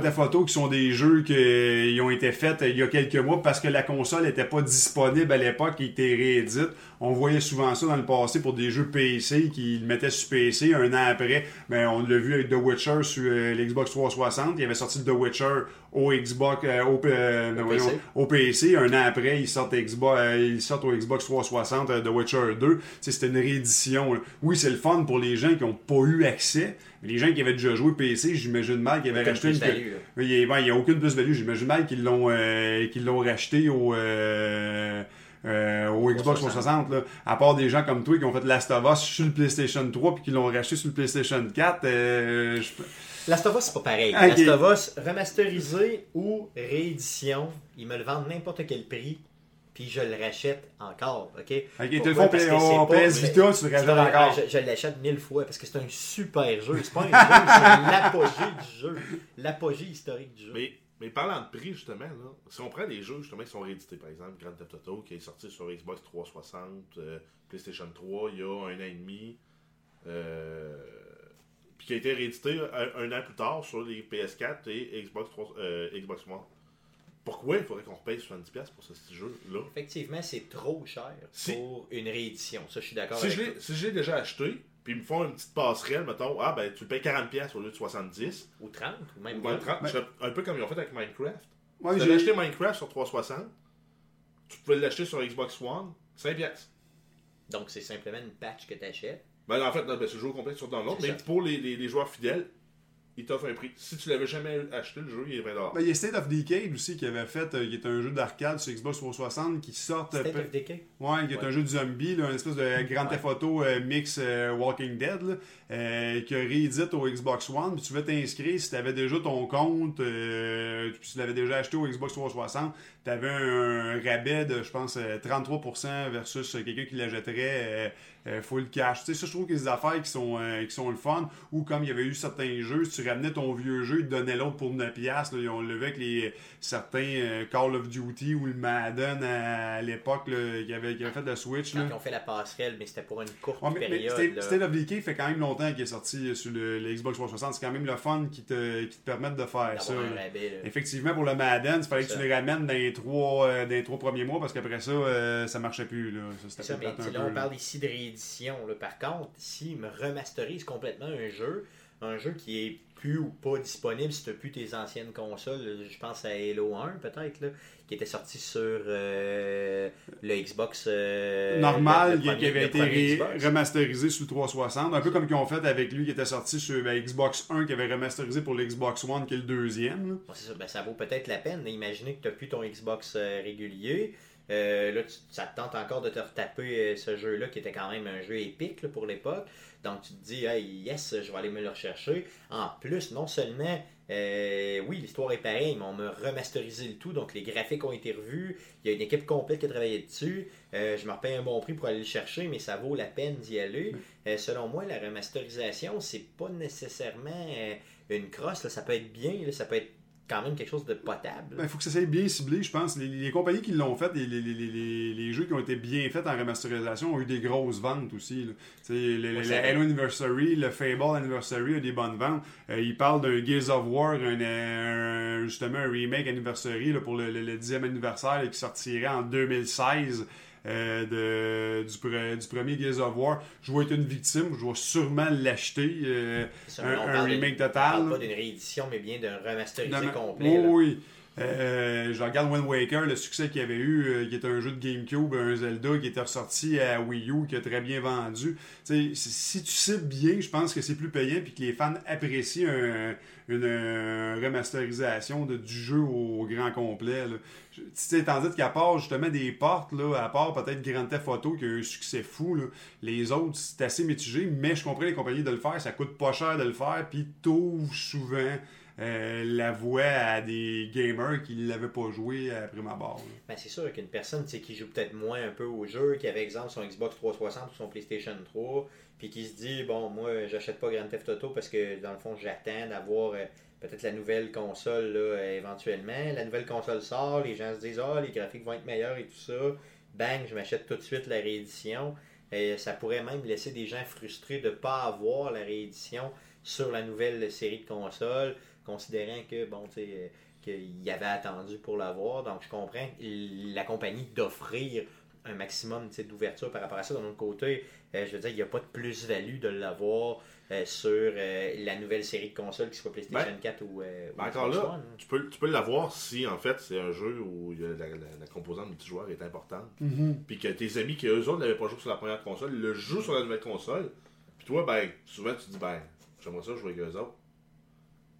B: Theft Auto.
C: Qui sont des jeux qui ont été faits il y a quelques mois parce que la console n'était pas disponible à l'époque et était réédite. On voyait souvent ça dans le passé pour des jeux PC qui le mettaient sur PC. Un an après, ben, on l'a vu avec The Witcher sur euh, l'Xbox 360. Il avait sorti The Witcher au Xbox, euh, au, euh, ben, voyons,
A: PC.
C: au PC. Un an après, ils sortent, Xbox, ils sortent au Xbox 360 euh, The Witcher 2. Tu sais, C'était une réédition. là. Oui, c'est le fun pour les gens qui n'ont pas eu accès. Mais les gens qui avaient déjà joué PC, j'imagine mal qu'ils avaient racheté une, Il n'y a, aucune plus-value. J'imagine mal qu'ils l'ont qu'ils l'ont racheté au, euh, au Xbox 360. Là. À part des gens comme toi qui ont fait Last of Us sur le PlayStation 3 puis qui l'ont racheté sur le PlayStation 4. euh, je-
A: Last of Us, c'est pas pareil.
C: Ok.
A: Last of Us, remasterisé ou réédition, ils me le vendent n'importe quel prix, puis je le rachète encore. OK?
C: Ok,
A: Pourquoi?
C: le
A: c'est pas-
C: PS Vita, tu le rachètes encore.
A: Je, je l'achète mille fois parce que c'est un super jeu. C'est pas un jeu, c'est l'apogée du jeu. L'apogée historique du jeu.
B: Mais, mais parlant de prix, justement, là, si on prend des jeux justement qui sont réédités, par exemple, Grand Theft Auto qui est sorti sur Xbox 360, euh, PlayStation 3 il y a un an et demi, euh, puis qui a été réédité un, un an plus tard sur les PS4 et Xbox, 3, euh, Xbox One. Pourquoi il faudrait qu'on repaye 70$ pour ce petit jeu-là?
A: Effectivement, c'est trop cher
B: Si-
A: pour une réédition. Ça, je suis d'accord
B: Si
A: avec
B: je
A: toi.
B: l'ai si je l'ai déjà acheté, puis ils me font une petite passerelle, mettons, ah ben tu le payes 40$ au lieu de 70$,
A: Ou 30, ou même
B: ou même
A: 20.
B: 30$,
C: Ben-
B: je serais un peu comme ils ont fait avec Minecraft.
C: Ouais,
B: tu
C: j'ai-
B: avais acheté Minecraft sur 360, tu pouvais l'acheter sur Xbox One, 5 piastres.
A: Donc, c'est simplement une patch que tu achètes.
B: Ben, en fait, non, ben, c'est le jeu complet sur download, mais
A: ça.
B: pour les, les- les joueurs fidèles, ils t'offrent un prix. Si tu l'avais jamais acheté, le jeu, il est 20$.
C: Ben, il y a State of Decay aussi qui avait fait, euh, qui est un jeu d'arcade sur Xbox 360 qui sort. euh,
A: State
C: peu-
A: of Decay?
C: Ouais, qui est
A: Ouais.
C: un jeu de zombie, là, une espèce de Grand Theft Auto euh, mix euh, Walking Dead, là, euh, qui a réédite au Xbox One. Puis tu veux t'inscrire si tu avais déjà ton compte, euh, puis tu l'avais déjà acheté au Xbox 360, tu avais un, rabais de, je pense, euh, 33% versus euh, quelqu'un qui l'achèterait euh, euh, full cash. Tu sais, ça, je trouve que c'est des affaires qui sont, qui sont le fun. Ou comme il y avait eu certains jeux, si tu ramenais ton vieux jeu, ils te donnaient l'autre pour 9$. Là, Ils ont levé avec les, certains Call of Duty ou le Madden à, l'époque qui, avait, qui avait fait la Switch.
A: Quand
C: Là.
A: ils ont fait la passerelle, mais c'était pour une courte
C: Ouais, mais,
A: période.
C: Decay fait quand même longtemps qu'il est sorti sur le, le Xbox 360. C'est quand même le fun qui te, qui te permettent de faire ça.
A: rabais.
C: Effectivement, pour le Madden, il fallait que
A: Ça.
C: tu les ramènes dans les trois, euh, les trois premiers mois parce qu'après ça, euh, ça marchait plus. Là. Ça,
A: C'est
C: c'était
A: ça,
C: plus
A: mais
C: plate un
A: là,
C: peu,
A: on
C: là.
A: parle ici de réédition. là. Par contre, s'ils me remasterisent complètement un jeu, un jeu qui est plus ou pas disponible si tu n'as plus tes anciennes consoles, je pense à Halo 1 peut-être, qui était sorti sur euh, le Xbox euh,
C: normal qui, avait été
A: Xbox.
C: remasterisé sur le 360. Un peu comme qu'ils ont fait avec lui qui était sorti sur ben, Xbox 1 qui avait remasterisé pour le Xbox One qui est le deuxième.
A: Bon, ça, ben, ça vaut peut-être la peine. Imaginez que tu n'as plus ton Xbox euh, régulier. Euh, là, tu- ça te tente encore de te retaper euh, ce jeu-là qui était quand même un jeu épique là, pour l'époque. Donc tu te dis, hey, yes, je vais aller me le rechercher. En plus, non seulement, euh, oui, l'histoire est pareille, mais on m'a remasterisé le tout. Donc les graphiques ont été revus. Il y a une équipe complète qui a travaillé dessus. Je me repaye un bon prix pour aller le chercher, mais ça vaut la peine d'y aller. Euh, selon moi, la remasterisation, c'est pas nécessairement une crosse. là. Ça peut être bien, là, ça peut être quand même quelque chose de potable.
C: Il faut que ça soit bien ciblé, je pense. Les, les compagnies qui l'ont fait, les, les, les, les, les jeux qui ont été bien faits en remasterisation ont eu des grosses ventes aussi. Le,
A: vrai.
C: Halo Anniversary, le Fable Anniversary a des bonnes ventes. Euh, ils parlent d'un Gears of War, un, un- justement un remake Anniversary là, pour le, le, le 10e anniversaire là, qui sortirait en 2016. Euh, de, du, pre- du premier Gears of War. Je vais être une victime, je vais sûrement l'acheter. euh, un- remake total,
A: pas d'une réédition, mais bien d'un remasterisé complet.
C: Oui, oui. Euh, je regarde Wind Waker, le succès qu'il avait eu, euh, qui est un jeu de GameCube, un Zelda qui était ressorti à Wii U, qui a très bien vendu. Sais, si- tu cibles bien, je pense que c'est plus payant puis que les fans apprécient un- une euh, remasterisation du jeu au, grand complet. là. Sais, tandis qu'à part justement des portes, là, à part peut-être Grand Theft Auto qui a eu un succès fou, là, les autres c'est assez mitigé, mais je comprends les compagnies de le faire, ça coûte pas cher de le faire, puis t'ouvres souvent euh, à des gamers qui ne l'avaient pas joué après ma barre.
A: Ben, c'est sûr qu'une personne qui joue peut-être moins un peu au jeu, qui avait exemple son Xbox 360 ou son PlayStation 3, puis qui se dit bon moi j'achète pas Grand Theft Auto parce que dans le fond j'attends d'avoir euh, peut-être la nouvelle console là, éventuellement. La nouvelle console sort, les gens se disent ah les graphiques vont être meilleurs et tout ça. Bang, je m'achète tout de suite la réédition. Et ça pourrait même laisser des gens frustrés de ne pas avoir la réédition sur la nouvelle série de consoles, considérant que bon tu sais euh, qu'il avait attendu pour l'avoir. Donc je comprends la compagnie d'offrir un maximum d'ouverture par rapport à ça. D'un autre côté, euh, je veux dire, il n'y a pas de plus-value de l'avoir euh, sur euh, la nouvelle série de consoles, qui soit PlayStation 4 ben, ou,
B: ben encore là, tu peux, tu peux l'avoir si en fait c'est un jeu où la, composante multijoueur est importante.
C: Mm-hmm.
B: Puis que tes amis qui eux autres n'avaient pas joué sur la première console, le jouent sur la nouvelle console. Puis toi, ben, souvent tu te dis, ben, j'aimerais ça jouer avec eux autres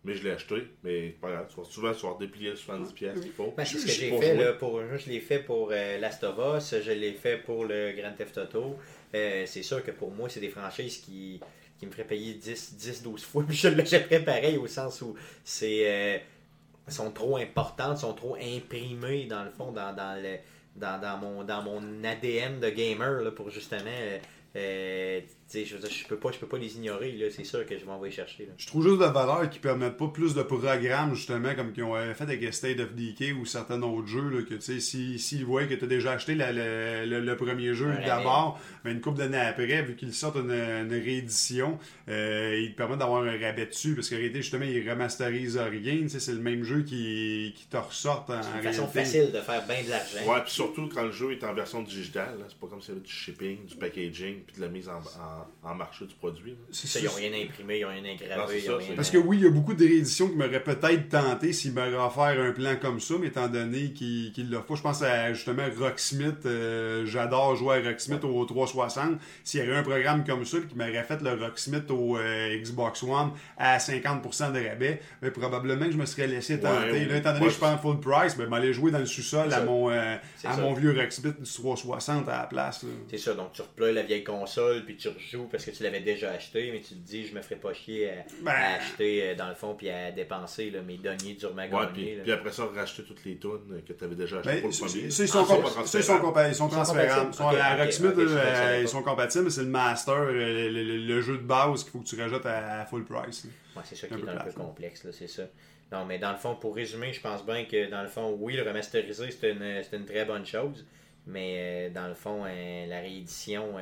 B: mais je l'ai acheté. Mais pas grave, souvent, tu vas déplier 70 pièces qu'il faut.
A: Ben, c'est ce que j'ai fait. Là, pour, je l'ai fait pour euh, Last of Us, je l'ai fait pour le Grand Theft Auto. Euh, c'est sûr que pour moi, c'est des franchises qui, qui me feraient payer 10-12 fois. Puis je l'achèterais pareil au sens où c'est euh, sont trop importantes, sont trop imprimées dans le fond, dans, dans, le, dans, dans, mon, dans mon ADN de gamer là, pour justement euh, je, je peux pas, je peux pas les ignorer, c'est sûr que je vais envoyer chercher.
C: Je trouve juste de valeur qui permettent pas plus de programmes, justement, comme qu'ils ont fait avec State of Decay ou certains autres jeux, là, que tu sais, s'ils si, voient que tu as déjà acheté le, premier jeu d'abord, mais une couple d'années après, vu qu'ils sortent une, réédition, euh, ils te permettent d'avoir un rabais dessus, parce qu'en réalité, justement, ils remasterisent rien, c'est le même jeu qui, qui te ressortent en,
A: C'est une façon facile de faire bien de l'argent.
B: Ouais, puis surtout quand le jeu est en version digitale, c'est pas comme avait du shipping, du packaging, puis de la mise en, en, marché du produit.
A: Ça, ils n'ont rien imprimé, ils n'ont rien engravé.
C: Parce que oui, il y a beaucoup de rééditions qui m'auraient peut-être tenté s'ils m'auraient offert un plan comme ça, mais étant donné qu'ils qu l'offrent. Je pense à justement Rocksmith. Euh, j'adore jouer à Rocksmith au 360. S'il y avait un programme comme ça qui m'aurait fait le Rocksmith au euh, Xbox One à 50% de rabais, mais probablement que je me serais laissé tenter. là, étant donné que je prends full price, ben, m'aller jouer dans le sous-sol à, mon, euh, à mon vieux Rocksmith du 360 à la place.
A: C'est ça, donc tu reploies la vieille console puis tu rejoues parce que tu l'avais déjà acheté, mais tu te dis, je me ferais pas chier à,
C: ben.
A: acheter euh, dans le fond puis à dépenser là, mes deniers durement ouais,
B: puis, puis, après ça, racheter toutes les tunes que tu avais déjà achetées ben, pour le premier.
C: Ils sont, ah, ils sont, sont transférables. à Rocksmith, ils sont compatibles, mais c'est le master, euh, le, jeu de base qu'il faut que tu rajoutes à, full price.
A: Ouais, c'est ça qui est un peu complexe, c'est ça. Non, mais dans le fond, pour résumer, je pense bien que dans le fond, oui, le remasterisé, c'est une, une très bonne chose. Mais euh, dans le fond, la réédition,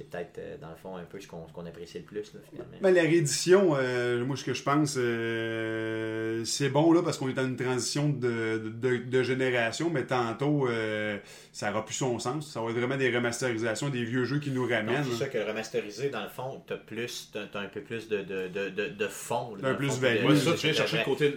A: c'est peut-être, euh, dans le fond, un peu ce qu'on apprécie le plus, finalement.
C: Ben, la réédition, euh, moi, ce que je pense, euh, c'est bon, là, parce qu'on est dans une transition de, de, génération, mais tantôt, ça n'aura plus son sens. Ça va être vraiment des remasterisations, des vieux jeux qui nous ramènent.
A: C'est ça que remasterisé, dans le fond, tu as, plus, un peu plus de, de, de fond.
C: Un plus value.
B: Ouais, ça, tu viens chercher le côté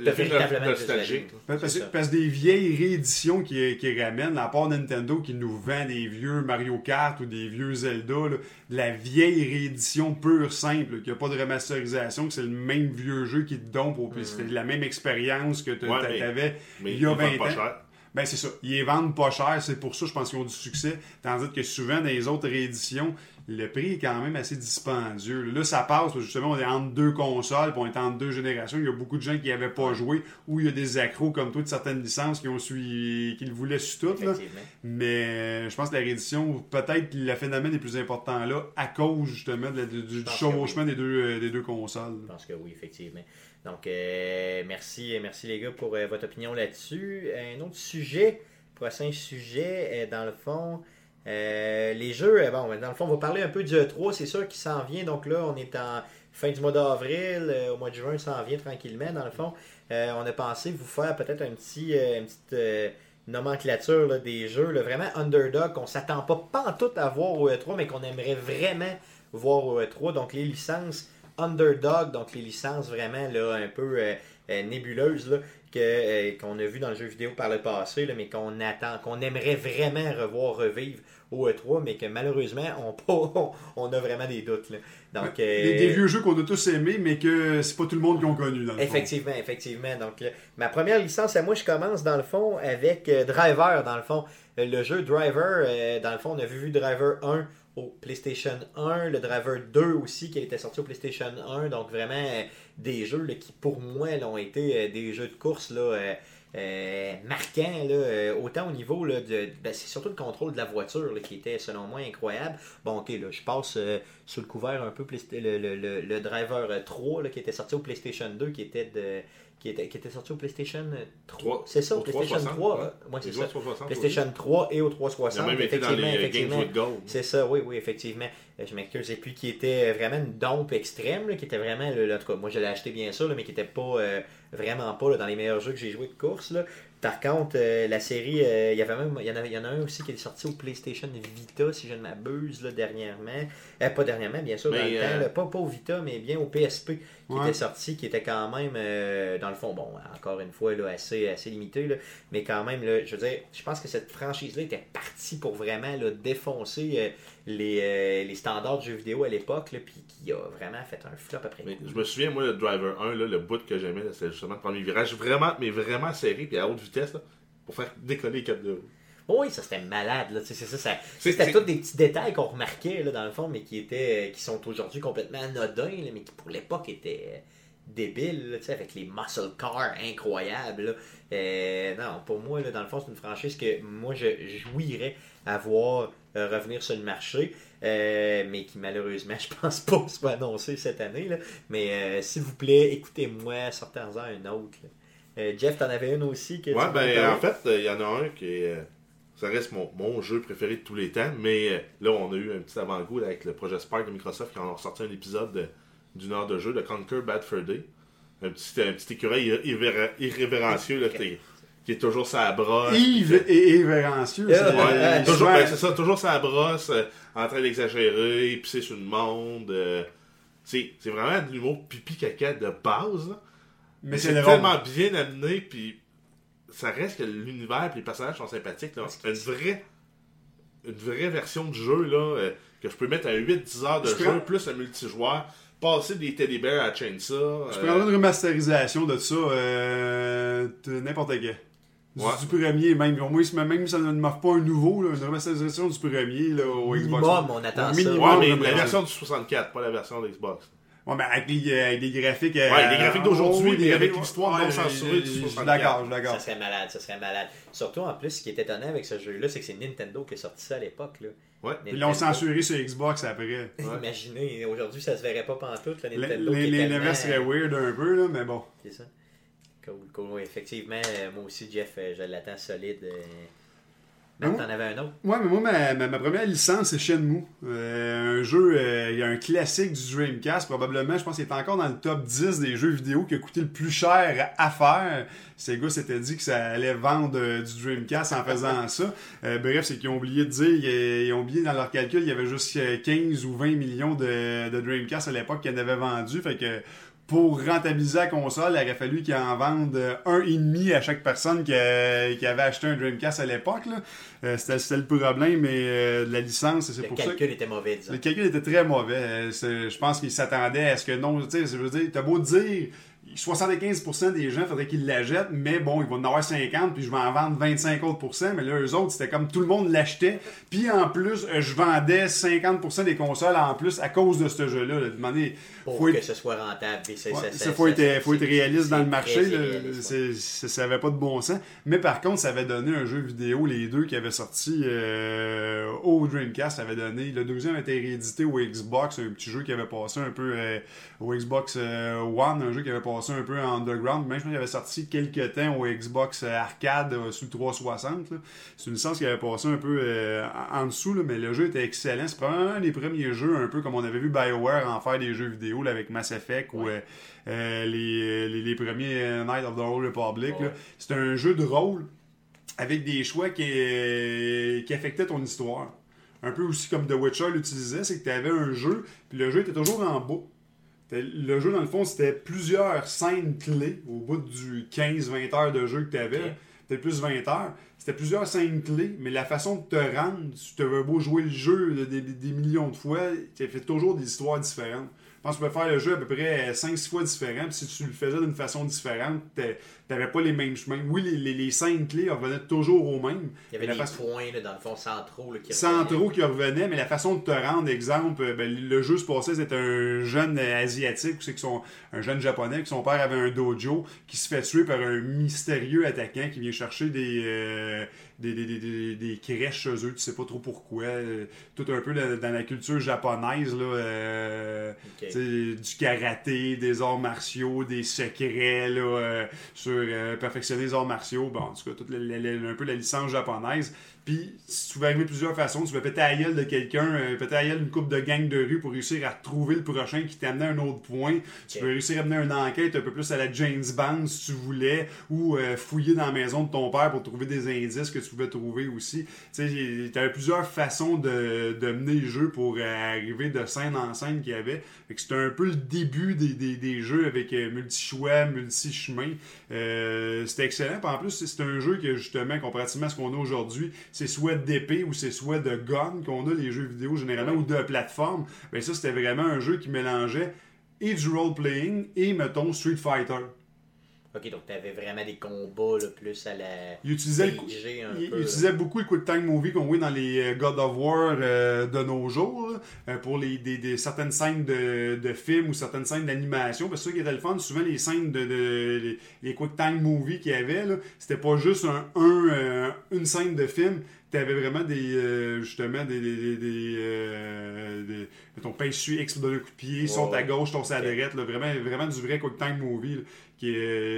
B: nostalgique.
C: Parce, parce, que des vieilles rééditions qui, qui ramènent, à part Nintendo qui nous vend des vieux Mario Kart ou des vieux Zelda, là, la vieille réédition pure, simple, qu'il n'y a pas de remasterisation, que c'est le même vieux jeu qui te donne pour mm. c'est la même expérience que tu avais il y a 20 ans. Ben c'est ça. Ils les vendent pas cher, c'est pour ça je pense qu'ils ont du succès. Tandis que souvent dans les autres rééditions, le prix est quand même assez dispendieux. Là, ça passe, justement, on est entre deux consoles, puis on est entre deux générations. Il y a beaucoup de gens qui n'avaient pas joué, ou il y a des accros comme toi de certaines licences qui ont suivi, qui le voulaient sur toutes. Mais euh, je pense que la réédition, peut-être le phénomène est plus important là, à cause justement du chevauchement des, deux, euh, des deux consoles.
A: Je pense que oui, effectivement. Donc, euh, merci, merci les gars pour votre opinion là-dessus. Un autre sujet, prochain sujet, dans le fond. Euh, les jeux, euh, bon, dans le fond, on va parler un peu du E3, c'est sûr qu'il s'en vient. Donc là, on est en fin du mois d'avril, euh, au mois de juin, ça s'en vient tranquillement. Dans le fond, on a pensé vous faire peut-être un petit, une petite nomenclature des jeux, vraiment underdog, qu'on s'attend pas, pas en tout à voir au E3, mais qu'on aimerait vraiment voir au E3. Donc les licences underdog, donc les licences vraiment là, un peu nébuleuses, qu'on a vu dans le jeu vidéo par le passé, mais qu'on attend, qu'on aimerait vraiment revoir revivre au E3, mais que malheureusement, on, on a vraiment des doutes. Donc,
C: des, euh, vieux jeux qu'on a tous aimés, mais que c'est pas tout le monde qui ont connu. Dans le
A: effectivement, effectivement. Donc, ma première licence, à moi, je commence dans le fond avec euh, Driver, dans le fond. Euh, le jeu Driver, dans le fond, on a vu Driver 1 au PlayStation 1, le Driver 2 aussi qui était sorti au PlayStation 1. Donc vraiment euh, des jeux qui pour moi là, ont été euh, des jeux de course là, euh, euh, marquants. Là, autant au niveau là, de. ben, c'est surtout le contrôle de la voiture là, qui était selon moi incroyable. Bon ok là, je passe sous le couvert un peu le, le, le, le Driver 3 là, qui était sorti au PlayStation 2 qui était de. Qui était, qui était sorti au PlayStation 3.
B: Trois-
A: C'est ça,
B: au
A: PlayStation
B: 360,
A: 3.
B: ouais.
A: Ouais, c'est ça.
B: 360,
A: PlayStation 3 et au
B: Il a
A: 360.
B: même été dans les Games
A: effectivement.
B: with Gold.
A: C'est ça, oui, oui, effectivement. Euh, Je m'excuse. Et puis qui était vraiment une dompe extrême, là, qui était vraiment, le, le- en tout cas, moi je l'ai acheté bien sûr, là, mais qui était pas euh, vraiment pas là, dans les meilleurs jeux que j'ai joué de course. Là. Par contre, euh, la série, euh, il y avait même, il y en il y en a un aussi qui est sorti au PlayStation Vita, si je ne m'abuse, là, dernièrement. Euh, pas dernièrement, bien sûr, dans le temps, là, pas, pas au Vita, mais bien au PSP qui
C: Ouais.
A: était sorti, qui était quand même, dans le fond, bon, encore une fois, là, assez, assez limité, là, mais quand même, là, je veux dire, je pense que cette franchise-là était partie pour vraiment là, défoncer les, euh, les standards de jeux vidéo à l'époque, puis qui a vraiment fait un flop après
B: Mais je me souviens, moi, le Driver 1, là, le bout que j'aimais, c'était justement le premier virage, vraiment, mais vraiment serré, puis à haute vitesse, là, pour faire décoller les 4 de.
A: Oui, ça c'était malade, là, c'est ça, c'était tous des petits détails qu'on remarquait, là, dans le fond, mais qui étaient, qui sont aujourd'hui complètement anodins, là, mais qui pour l'époque étaient euh, débiles, là, avec les muscle cars incroyables, là. Euh, non, pour moi, là, dans le fond, c'est une franchise que moi, je jouirais à voir euh, revenir sur le marché, euh, mais qui malheureusement, je pense pas soit annoncé cette année, là. Mais euh, s'il vous plaît, écoutez-moi, sortez-en un autre, Jeff, t'en avais une aussi que
B: Ouais, ben, en fait, il y en a un qui est. ça reste mon, mon jeu préféré de tous les temps, mais là, on a eu un petit avant-goût avec le projet Spark de Microsoft qui en a sorti un épisode de- d'une heure de jeu de Conquer Bad Fur Day. Un petit, un petit écureuil irrévéren- irrévérencieux là, qui, est toujours sa brosse.
C: Yves et c'est-
A: ouais,
B: toujours,
C: souvent-
B: ben, c'est ça, toujours sa brosse, euh, en train d'exagérer, pisser sur le monde. euh, c'est vraiment de l'humour pipi caca de base. là.
C: mais
B: Mais
C: c'est
B: tellement bien amené, puis ça reste que l'univers et les personnages sont sympathiques. Là. Une vraie une vraie version de jeu là, euh, que je peux mettre à 8-10 heures de
C: Je
B: jeu,
C: prends-
B: plus un multijoueur, passer des teddy bears à Chainsaw.
C: Je
B: euh,
C: prendrais une remasterisation de ça, euh, n'importe quel. Du,
B: Ouais.
C: du premier, même. Au moins, si- même si ça ne m'offre pas un nouveau, là, une remasterisation du premier là, au Xbox.
A: Minimum, on attend
C: Au
A: ça.
C: minimum,
B: Ouais, mais la version du 64, pas la version de Xbox.
C: Ouais, mais avec les, euh, avec les graphiques. euh,
B: Ouais, les graphiques d'aujourd'hui, mais avec l'histoire non censurée du
C: Je suis
B: 64.
C: d'accord, je suis
A: Ça
C: d'accord.
A: serait malade, ça serait malade. Surtout en plus, ce qui est étonnant avec ce jeu-là, c'est que c'est Nintendo qui a sorti ça à l'époque. Là.
B: Ouais.
C: Puis là, on
A: Nintendo.
C: censuré sur Xbox après.
A: Imaginez, aujourd'hui, ça se verrait pas pantoute, le
C: Les-
A: Nintendo. est
C: L'inverse serait weird un peu, là, mais bon.
A: C'est ça. Cool, cool. Effectivement, euh, moi aussi, Jeff, euh, je l'attends solide. euh. Même
C: Ah
A: t'en avais un autre?
C: Ouais, mais moi, ma, ma- ma première licence, c'est Shenmue. Euh, un jeu, euh, il y a un classique du Dreamcast, probablement, je pense qu'il est encore dans le top 10 des jeux vidéo qui a coûté le plus cher à faire. Ces gars s'étaient dit que ça allait vendre euh, du Dreamcast en faisant ça. Bref, c'est qu'ils ont oublié de dire, ils, ils ont oublié dans leur calcul, il y avait juste euh, 15 ou 20 millions de, de Dreamcast à l'époque qu'ils en avaient vendu. Fait que pour rentabiliser la console, il aurait fallu qu'ils en vendent euh, un et demi à chaque personne qui, a- qui avait acheté un Dreamcast à l'époque. Euh, C'était le problème, mais euh, la licence, c'est
A: Le
C: pour ça.
A: calcul était mauvais, disons.
C: Le calcul était très mauvais. Euh, Je pense qu'il s'attendait à ce que non. Tu sais, je veux dire, t'as beau dire 75% des gens, faudrait qu'ils la jettent, mais bon, ils vont en avoir 50, puis je vais en vendre 25 autres mais là, eux autres, c'était comme tout le monde l'achetait, puis en plus, je vendais 50% des consoles en plus à cause de ce jeu-là. là. Demandez,
A: Pour
C: faut
A: que
C: être-
A: ce soit rentable.
C: Ouais,
A: c'est-
C: faut, être, faut être
A: c'est-
C: réaliste dans le marché.
A: ouais.
C: Ça avait pas de bon sens. Mais par contre, ça avait donné un jeu vidéo, les deux qui avaient sorti euh, au Dreamcast, ça avait donné. Le deuxième était réédité au Xbox, un petit jeu qui avait passé un peu euh, au Xbox euh, One, un jeu qui avait passé un peu en underground. Même je pense qu'il avait sorti quelques temps au Xbox euh, Arcade euh, sous le 360. là. C'est une licence qui avait passé un peu euh, en dessous, là, mais le jeu était excellent. C'est probablement un des premiers jeux, un peu comme on avait vu BioWare en faire des jeux vidéo là, avec Mass Effect ou euh, les, les, les premiers Knights of the Old Republic.
A: Ouais.
C: C'est un jeu de rôle avec des choix qui, qui affectaient ton histoire. Un peu aussi comme The Witcher l'utilisait, c'est que tu avais un jeu, puis le jeu était toujours en bas. Le jeu, dans le fond, c'était plusieurs scènes clés au bout du 15-20 heures de jeu que tu avais.
A: Ok.
C: Peut-être plus 20 heures. C'était plusieurs scènes clés, mais la façon de te rendre, si tu veux beau jouer le jeu de- des, des millions de fois, tu fait toujours des histoires différentes. Pense que tu peux faire le jeu à peu près 5-6 fois différent. Puis si tu le faisais d'une façon différente, t'avais pas les mêmes chemins. Oui, les, les, les scènes clés revenaient toujours au même.
A: Il y avait des points, là, dans le fond, centraux là, qui
C: Centraux qui revenaient, mais la façon de te rendre, exemple, ben, le jeu se passait, c'était un jeune asiatique, c'est que son, un jeune japonais, que son père avait un dojo, qui se fait tuer par un mystérieux attaquant qui vient chercher des, euh, des, des, des, des, crèches chez eux, tu sais pas trop pourquoi. Euh, tout un peu dans la culture japonaise, là, euh, du karaté, des arts martiaux, des secrets là, sur perfectionner les arts martiaux. Bon, en tout cas, toute un peu la licence japonaise. Puis, tu vas arriver de plusieurs façons. Tu peux péter à gueule de quelqu'un, euh, péter à gueule une coupe de gang de rue pour réussir à trouver le prochain qui t'amenait à un autre point. Tu peux réussir à mener une enquête un peu plus à la James Bond si tu voulais, ou euh, fouiller dans la maison de ton père pour trouver des indices que tu pouvais trouver aussi. Tu sais, avais plusieurs façons de, de mener le jeu pour euh, arriver de scène en scène qu'il y avait. C'était un peu le début des, des, des jeux avec multi-choix, multi-chemin. c'était excellent. Puis en plus, c'est un jeu que justement, comparativement à ce qu'on a aujourd'hui, c'est soit d'épée ou c'est soit de gun qu'on a les jeux vidéo généralement ou de plateforme, ben ça c'était vraiment un jeu qui mélangeait et du role-playing et mettons Street Fighter.
A: Ok, donc tu avais vraiment des combats là, plus à la.
C: Il utilisait, il, utilisait beaucoup le quick time movie qu'on voit dans les euh, God of War euh, de nos jours euh, pour les, des, certaines scènes de, de films ou certaines scènes d'animation. Parce que ça qui était le fun, souvent les scènes de, de les, quick time movie qu'il y avait, c'était pas juste un, un une scène de film, tu avais vraiment des justement des des, des, des, ton pince X donne un coup de pied, saute à gauche, ton droite, vraiment vraiment du vrai quick time movie qui,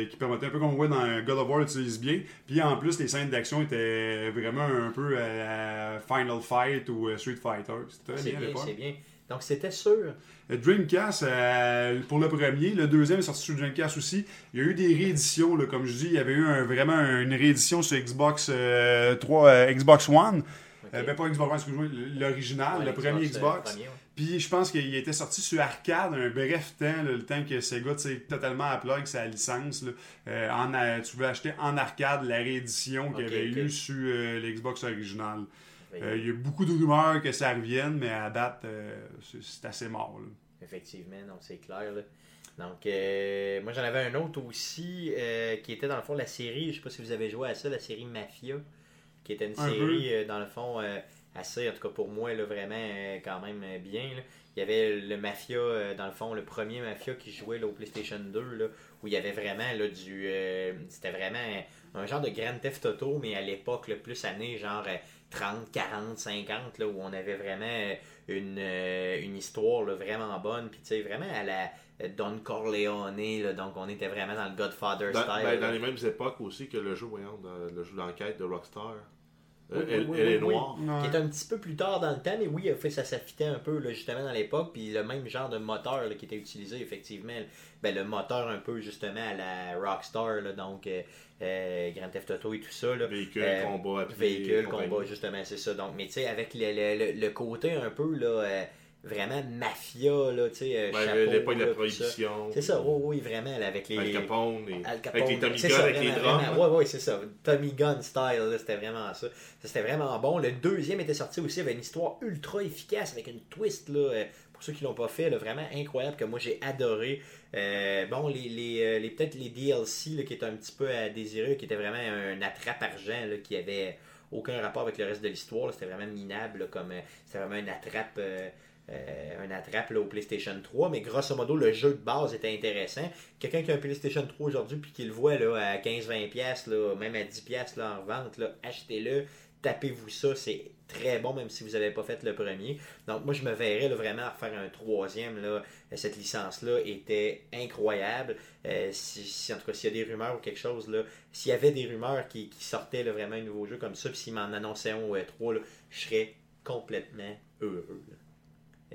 C: qui permettait un peu comme on voit dans God of War utilise bien. Puis en plus, les scènes d'action étaient vraiment un peu à Final Fight ou Street Fighter.
A: C'était bien, c'est bien. Donc c'était sûr.
C: Euh, Dreamcast, euh, pour le premier, le deuxième est sorti sur Dreamcast aussi. Il y a eu des rééditions, là, comme je dis, il y avait eu vraiment une réédition sur Xbox 3, euh, Xbox One. ben pas Xbox One, excuse-moi, l'original, le premier Xbox. Puis je pense qu'il était sorti sur arcade un bref temps, le temps que Sega totalement à plug sa licence. En, tu veux acheter en arcade la réédition qu'il y avait eu sur l'Xbox original. Euh, il y a beaucoup de rumeurs que ça revienne, mais à date, c'est assez mort.
A: Effectivement, donc c'est clair. Donc, moi j'en avais un autre aussi qui était dans le fond la série, je sais pas si vous avez joué à ça, la série Mafia, qui était une série dans le fond assez, en tout cas pour moi, là, vraiment euh, quand même euh, bien. Il y avait le Mafia, euh, dans le fond, le premier Mafia qui jouait là, au PlayStation 2, là, où il y avait vraiment là, du. C'était vraiment un genre de Grand Theft Auto, mais à l'époque, le plus année, genre 30, 40, 50, là, où on avait vraiment une, une histoire là, vraiment bonne. Puis, tu sais, vraiment à la. Don Corleone, là, donc on était vraiment dans le Godfather
B: style.
A: Ben,
B: dans les mêmes époques aussi que le jeu, voyons, le jeu d'enquête de Rockstar. Euh, elle, est noire.
A: Qui est un petit peu plus tard dans le temps, mais oui, fait, ça s'affitait un peu justement dans l'époque. Puis le même genre de moteur qui était utilisé, effectivement. Ben, le moteur un peu justement à la Rockstar, donc euh, euh, Grand Theft Auto et tout ça.
B: véhicule, combat,
A: Véhicule, combat, justement, c'est ça. Donc, mais tu sais, avec le, le, côté un peu là vraiment mafia, là, tu sais,
B: chapeau, l'époque de la prohibition.
A: C'est ça, oui, oui, vraiment, avec les...
B: Al Capone,
A: et...
B: Al Capone, avec les Tommy Gun, avec les drums.
A: Oui, oui, c'est ça, Tommy Gun style, c'était vraiment ça. C'était vraiment bon. Le deuxième était sorti aussi avec une histoire ultra efficace, avec une twist, là, euh, pour ceux qui l'ont pas fait, là, vraiment incroyable, que moi j'ai adoré. Euh, bon, les, les, les peut-être les DLC, là, qui étaient un petit peu à désirer, qui était vraiment un attrape-argent, là, qui avait aucun rapport avec le reste de l'histoire, c'était vraiment minable, comme, c'était vraiment une attrape... Euh, un attrape au PlayStation 3, mais grosso modo, le jeu de base était intéressant. Quelqu'un qui a un PlayStation 3 aujourd'hui puis qui le voit là, à 15-20$, même à 10$ là, en vente, achetez-le, tapez-vous ça, c'est très bon, même si vous n'avez pas fait le premier. Donc moi, je me verrais vraiment à refaire un troisième. Là. Cette licence-là était incroyable. Euh, si, en tout cas, s'il y a des rumeurs ou quelque chose, là, s'il y avait des rumeurs qui, sortaient vraiment un nouveau jeu comme ça, puis s'ils m'en annonçaient un ou trois, je serais complètement heureux.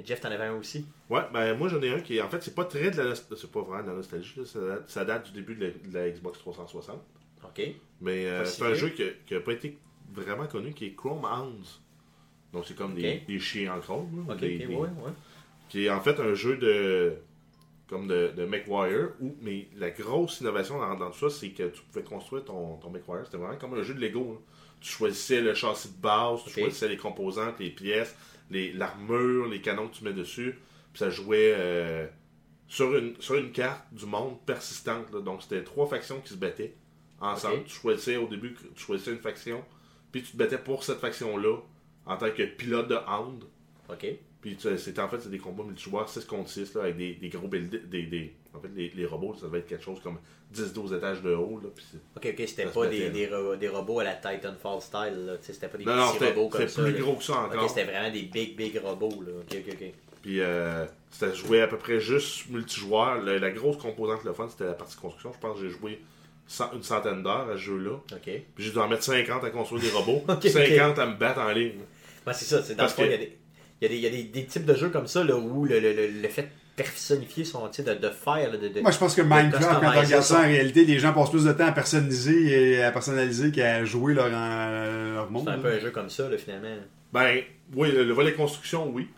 A: Jeff, t'en avais un aussi?
B: Ouais, ben moi j'en ai un qui, en fait, c'est pas très de la C'est pas vraiment de la nostalgie, Ça, date, du début de la, Xbox 360.
A: Ok.
B: Mais euh, c'est un jeu qui n'a pas été vraiment connu, qui est Chrome Hounds. Donc c'est comme des, chiens en chrome.
A: ok, ouais, ouais.
B: Qui est en fait un jeu de comme de, de MechWire, où, mais la grosse innovation dans, tout ça, c'est que tu pouvais construire ton, ton MechWire. C'était vraiment comme un jeu de Lego. Tu choisissais le châssis de base, tu choisissais les composantes, les pièces, l'armure, les, canons que tu mets dessus. Puis ça jouait euh, sur une, sur une carte du monde persistante. là. Donc, c'était trois factions qui se battaient ensemble. Tu choisissais au début, tu choisissais une faction, puis tu te battais pour cette faction-là en tant que pilote de Hound.
A: Ok.
B: Puis c'était en fait c'est des combats multijoueurs 6 contre 6 là, avec des, des gros build- des, des, En fait, les, les robots, ça devait être quelque chose comme 10-12 étages de haut. Là,
A: Ok, ok, c'était pas des, des, ro- des robots à la Titanfall style, C'était pas des
B: non, non,
A: petits
B: c'était
A: robots comme
B: c'était
A: ça.
B: plus
A: là.
B: gros que ça encore.
A: Ok, c'était vraiment des big, big robots, là. Ok, ok, ok.
B: Puis euh, c'était joué à peu près juste multijoueur. La, la grosse composante le fun, c'était la partie construction. Je pense que j'ai joué une centaine d'heures à ce jeu-là.
A: Ok.
B: Puis j'ai dû en mettre 50 à construire des robots,
A: Ok, ok.
B: 50 à me battre en ligne.
A: Ouais, c'est ça. C'est dans le
B: Parce
A: fond,
B: que-
A: il y a, des, il y a, des, y a des, des types de jeux comme ça là, où le, le, le, le fait personnifier son, tu sais, de, de faire, là, de, de-
C: Moi, je pense que Minecraft, quand on regarde ça, en réalité, les gens passent plus de temps à personnaliser et à personnaliser qu'à jouer leur, leur monde.
A: c'est un
C: là.
A: peu un jeu comme ça, là, finalement.
B: Ben, oui, le, le volet construction, oui.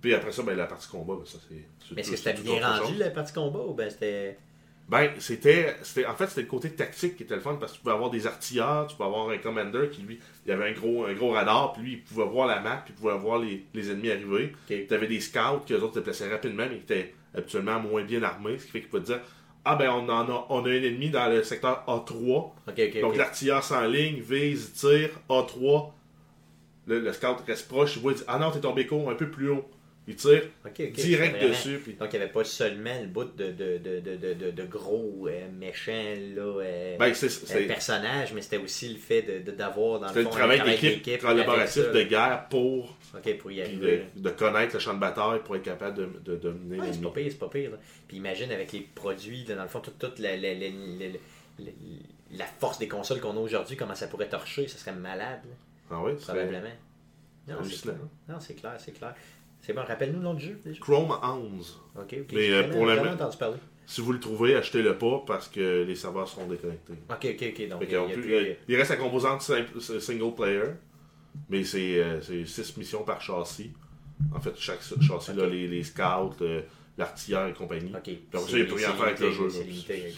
B: Puis après ça, ben, la partie combat, ben, ça c'est.
A: Mais est-ce que c'était bien rendu,
B: chose.
A: la partie combat, ou ben c'était...
B: Ben, c'était, c'était. En fait, c'était le côté tactique qui était le fun parce que tu pouvais avoir des artilleurs, tu pouvais avoir un commander qui, lui, il avait un gros, un gros radar, puis lui, il pouvait voir la map, puis il pouvait voir les, les ennemis arriver.
A: Ok.
B: Tu avais des scouts qui, eux autres, se déplaçaient rapidement, mais qui étaient habituellement moins bien armés, ce qui fait qu'ils pouvaient te dire Ah, ben, on, en a, on a un ennemi dans le secteur A3.
A: Ok, ok,
B: Donc, l'artilleur s'enligne, vise, tire, A3. Le, le scout reste proche, il voit, il dit Ah non, t'es tombé con, un peu plus haut. Il tire
A: Ok, ok,
B: direct dessus, puis
A: Donc, il n'y avait pas seulement le bout de, de, de, de, gros euh, méchants, là, euh,
B: Ben, c'est,
A: euh,
B: c'est,
A: personnages, mais c'était aussi le fait d'avoir, dans le fond,
B: le travail d'équipe collaboratif de guerre pour
A: Ok, pour y arriver.
B: de, connaître le champ de bataille pour être capable de, dominer
A: Ouais, c'est pas pire, c'est pas pire. là. Puis imagine avec les produits, dans le fond, toute, toute la, la, la, la- force des consoles qu'on a aujourd'hui, comment ça pourrait torcher, ça serait malade, là,
B: Ah oui, c'est
A: probablement. Non, c'est clair. C'est clair, c'est bon, rappelle-nous le nom du jeu, déjà.
B: Chrome 11.
A: Ok, ok.
B: Mais, euh, pour mettre-
A: entendu parler.
B: Si vous le trouvez, achetez-le pas parce que les serveurs seront déconnectés.
A: Ok, ok, ok. Donc,
B: Fait
A: il
B: qu'il
A: y a
B: y a
A: plus-
B: plus- il reste la composante simple- single player, mais c'est euh, c'est six missions par châssis. En fait, chaque châssis,
A: Ok.
B: là, les, les scouts, euh, l'artilleur et compagnie.
A: Ok.
B: Puis après ça,
A: C'est-
B: il n'y a plus rien à faire avec le jeu.
A: c'est limité, ok.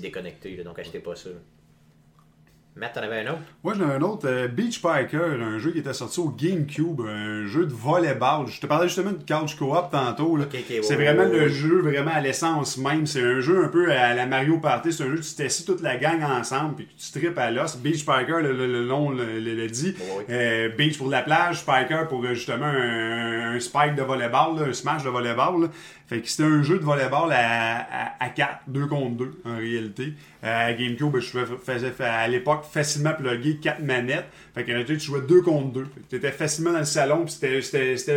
A: déconnecté, là, donc achetez pas ça. Matt, t'en avais un autre?
C: Moi, j'en ai un autre, euh, Beach Piker, un jeu qui était sorti au GameCube, un jeu de volleyball. Je te parlais justement de couch co-op tantôt. c'est vraiment le jeu, vraiment à l'essence même. C'est un jeu un peu à la Mario Party. C'est un jeu où tu t'assis toute la gang ensemble puis que tu tripes à l'os. Beach Piker, le, le, le nom le, le- dit. Euh, beach pour la plage, Spiker pour euh, justement un, un spike de volleyball, là, un smash de volleyball. Fait que c'était un jeu de volleyball à, à, à 4, 2 contre 2 en réalité. Euh, à GameCube, je fais- faisais fa- à l'époque facilement plugger 4 manettes. Fait réalité, tu jouais 2 contre 2. Tu étais facilement dans le salon, c'était-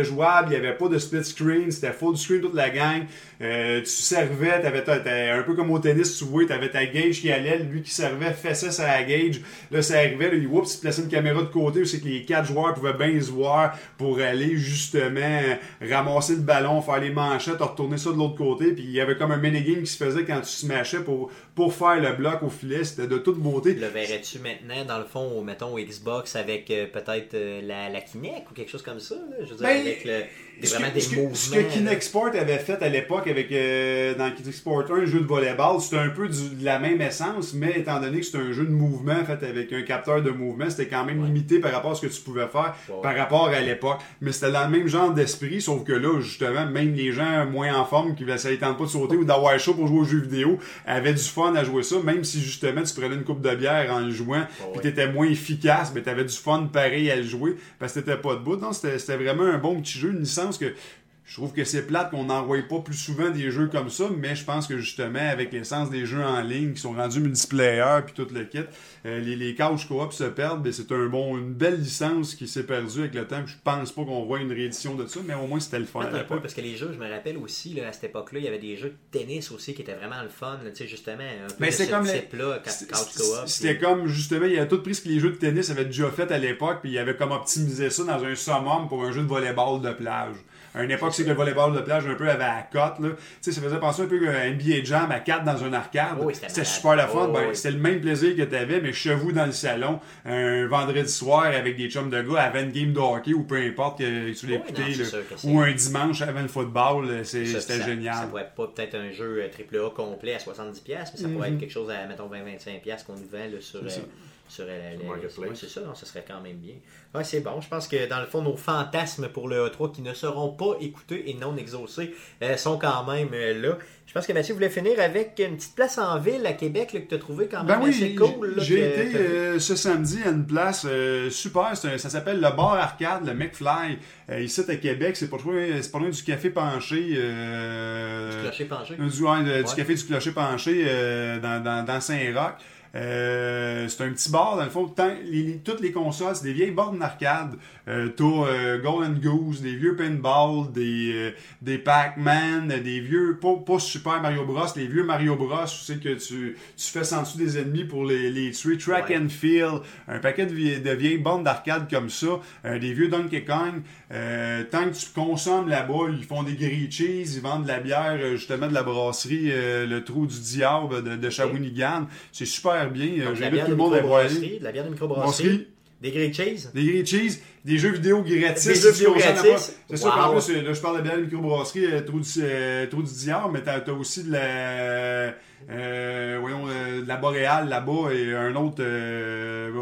C: jouable, il n'y avait pas de split screen, c'était full screen toute la gang. Euh, tu servais, t'avais ta- ta- un peu comme au tennis, tu vois, tu avais ta gauge qui allait, lui qui servait, fessait sa gauge. Là, ça arrivait, là, il, oups, il plaçait une caméra de côté c'est que les quatre joueurs pouvaient bien se voir pour aller justement euh, ramasser le ballon, faire les manchettes, ça de l'autre côté. Puis il y avait comme un minigame qui se faisait quand tu smashais pour, pour faire le bloc au filet. C'était de toute beauté.
A: Le verrais-tu maintenant, dans le fond, au, mettons, au Xbox avec euh, peut-être euh, la, la Kinect ou quelque chose comme ça? Là? Je veux dire,
C: Ben,
A: avec le, des- vraiment
C: que,
A: des
C: ce
A: mouvements.
C: ce que
A: là.
C: Kinexport avait fait à l'époque avec euh, dans Kinexport 1, un jeu de volleyball, c'était un peu du- de la même essence, mais étant donné que c'était un jeu de mouvement fait avec un capteur de mouvement, c'était quand même
A: Ouais.
C: limité par rapport à ce que tu pouvais faire
A: Ouais.
C: par rapport à l'époque. Mais c'était dans le même genre d'esprit, sauf que là, justement, même les gens moins en forme qui ne tente pas de sauter ou d'avoir chaud pour jouer aux jeux vidéo avaient du fun à jouer ça, même si justement tu prenais une coupe de bière en le jouant,
A: Ouais,
C: puis t'étais moins efficace, mais t'avais du fun pareil à le jouer parce que t'étais pas debout. Non, c'était c'était vraiment un bon petit jeu, une licence que je trouve que c'est plate qu'on n'envoie pas plus souvent des jeux comme ça, mais je pense que justement, avec l'essence des jeux en ligne qui sont rendus multiplayer puis tout le kit, euh, les, les couch co-op se perdent, mais c'est un bon, une belle licence qui s'est perdue avec le temps. Je pense pas qu'on voit une réédition de ça, mais au moins c'était le fun. à
A: Attends un peu,
C: l'époque.
A: parce que les jeux, je me rappelle aussi, là, à cette époque-là, il y avait des jeux de tennis aussi qui étaient vraiment le fun, tu sais, justement, un peu
C: Mais c'est
A: ce
C: comme les- C'était- comme justement, il a tout pris ce que les jeux de tennis avaient déjà fait à l'époque, puis il avait comme optimisé ça dans un summum pour un jeu de volleyball de plage. À une époque, c'est que le volleyball de plage un peu avait à cote, là. Tu sais, ça faisait penser un peu à NBA Jam à 4 dans un arcade.
A: Oh oui, c'était
C: super la fun.
A: Oh
C: Ben,
A: oui.
C: C'était le même plaisir que t'avais, mais chez vous dans le salon, un vendredi soir avec des chums de gars avant une game de hockey ou peu importe que tu l'aies ou un dimanche avant le football,
A: Ça,
C: c'était génial.
A: Ça pourrait être pas peut-être un jeu euh, AAA complet à 70$, mais ça pourrait
C: Mhm.
A: être quelque chose à, mettons, 20-25$ qu'on nous vend là, sur,
C: C'est
A: euh, sur
B: Marketplace.
A: ouais, c'est ça, non, ça serait quand même bien. Ouais, c'est bon. Je pense que dans le fond, nos fantasmes pour le E3 qui ne seront pas écoutés et non exaucés euh, sont quand même euh, là. Je pense que Mathieu voulait finir avec une petite place en ville à Québec là, que tu as trouvé quand même
C: Ben
A: assez
C: oui,
A: cool.
C: j'ai été euh, ce samedi à une place euh, super, un- ça s'appelle le bar arcade, le McFly, euh, ici à Québec, c'est pas, trop- c'est pas loin du café penché. euh,
A: Du clocher penché.
C: Euh, Du, ouais, café du clocher penché euh, dans, dans, dans Saint-Roch. Euh, c'est un petit bar, dans le fond, tant- les- les- toutes les consoles, c'est des vieilles bornes d'arcade. Euh, T'as euh, Golden Goose, des vieux pinball, des, euh, des Pac-Man, des vieux, pas, pas Super Mario Bros, les vieux Mario Bros, tu sais que tu, tu fais en dessous des ennemis pour les, les tuer. Track
A: Ouais.
C: and Field, un paquet de, vie- de vieilles bornes d'arcade comme ça, euh, des vieux Donkey Kong. Euh, tant que tu consommes là-bas, ils font des grilled cheese, ils vendent de la bière, justement de la brasserie euh, Le Trou du Diable de, de Shawinigan. C'est super bien. Euh,
A: Donc,
C: J'invite tout le monde à voir
A: de la bière de microbrasserie,
C: Brasserie,
A: des grilled cheese.
C: des grilled cheese, des jeux vidéo gratis.
A: Des jeux vidéo gratis.
C: C'est sûr
A: Wow.
C: qu'en plus, euh, là, je parle de bière de microbrasserie, Trou du, euh, Trou du Diable, mais t'as as aussi de la, euh, voyons, euh, de la Boréale là-bas et un autre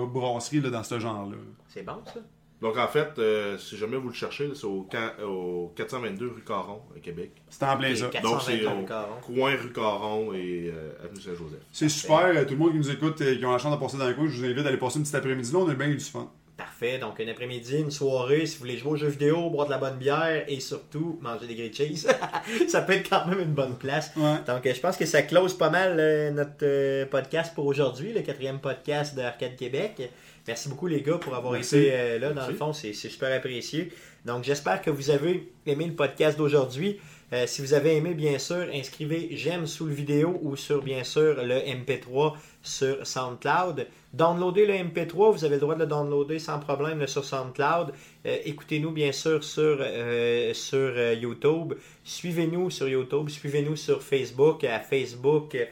C: brasserie là, dans ce genre-là.
A: C'est bon, ça?
B: Donc, en fait, euh, si jamais vous le cherchez, c'est au, ca- au 422 rue Caron, à Québec.
C: C'est en plein
A: Et
C: ça.
A: 420
B: Donc, c'est au coin rue Caron et euh, avenue Saint-Joseph.
C: C'est super. euh, Tout le monde qui nous écoute et qui ont la chance de passer dans le coin, je vous invite à aller passer une petite après-midi là. On a bien eu du fun.
A: Parfait. Donc, un après-midi, une soirée, si vous voulez jouer aux jeux vidéo, boire de la bonne bière et surtout manger des grilled cheese, ça peut être quand même une bonne place.
C: Ouais.
A: Donc, je pense que ça close pas mal euh, notre euh, podcast pour aujourd'hui, le quatrième podcast d'Arcade Québec. Merci beaucoup, les gars, pour avoir
C: Merci.
A: été euh, là. Dans
B: Merci.
A: le fond, c'est super apprécié. Donc, j'espère que vous avez aimé le podcast d'aujourd'hui. Euh, si vous avez aimé, bien sûr, inscrivez j'aime sous le vidéo ou sur, bien sûr, le MP3 sur SoundCloud. Downloadez le MP3, vous avez le droit de le downloader sans problème là, sur SoundCloud. Euh, Écoutez-nous, bien sûr, sur, euh, sur YouTube. Suivez-nous sur YouTube, suivez-nous sur Facebook à facebook.com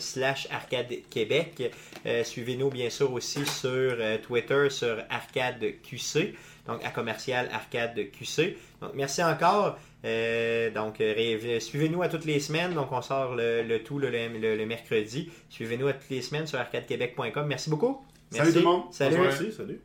A: slash arcade québec. Euh, Suivez-nous, bien sûr, aussi sur euh, Twitter, sur arcade QC, donc à commercial arcade QC. Donc, merci encore. Euh, donc, euh, suivez-nous à toutes les semaines. Donc, on sort le, le tout le, le- le mercredi. Suivez-nous à toutes les semaines sur arcadequebec.com. Merci beaucoup.
C: Salut tout le monde.
A: Salut.
B: Merci, salut.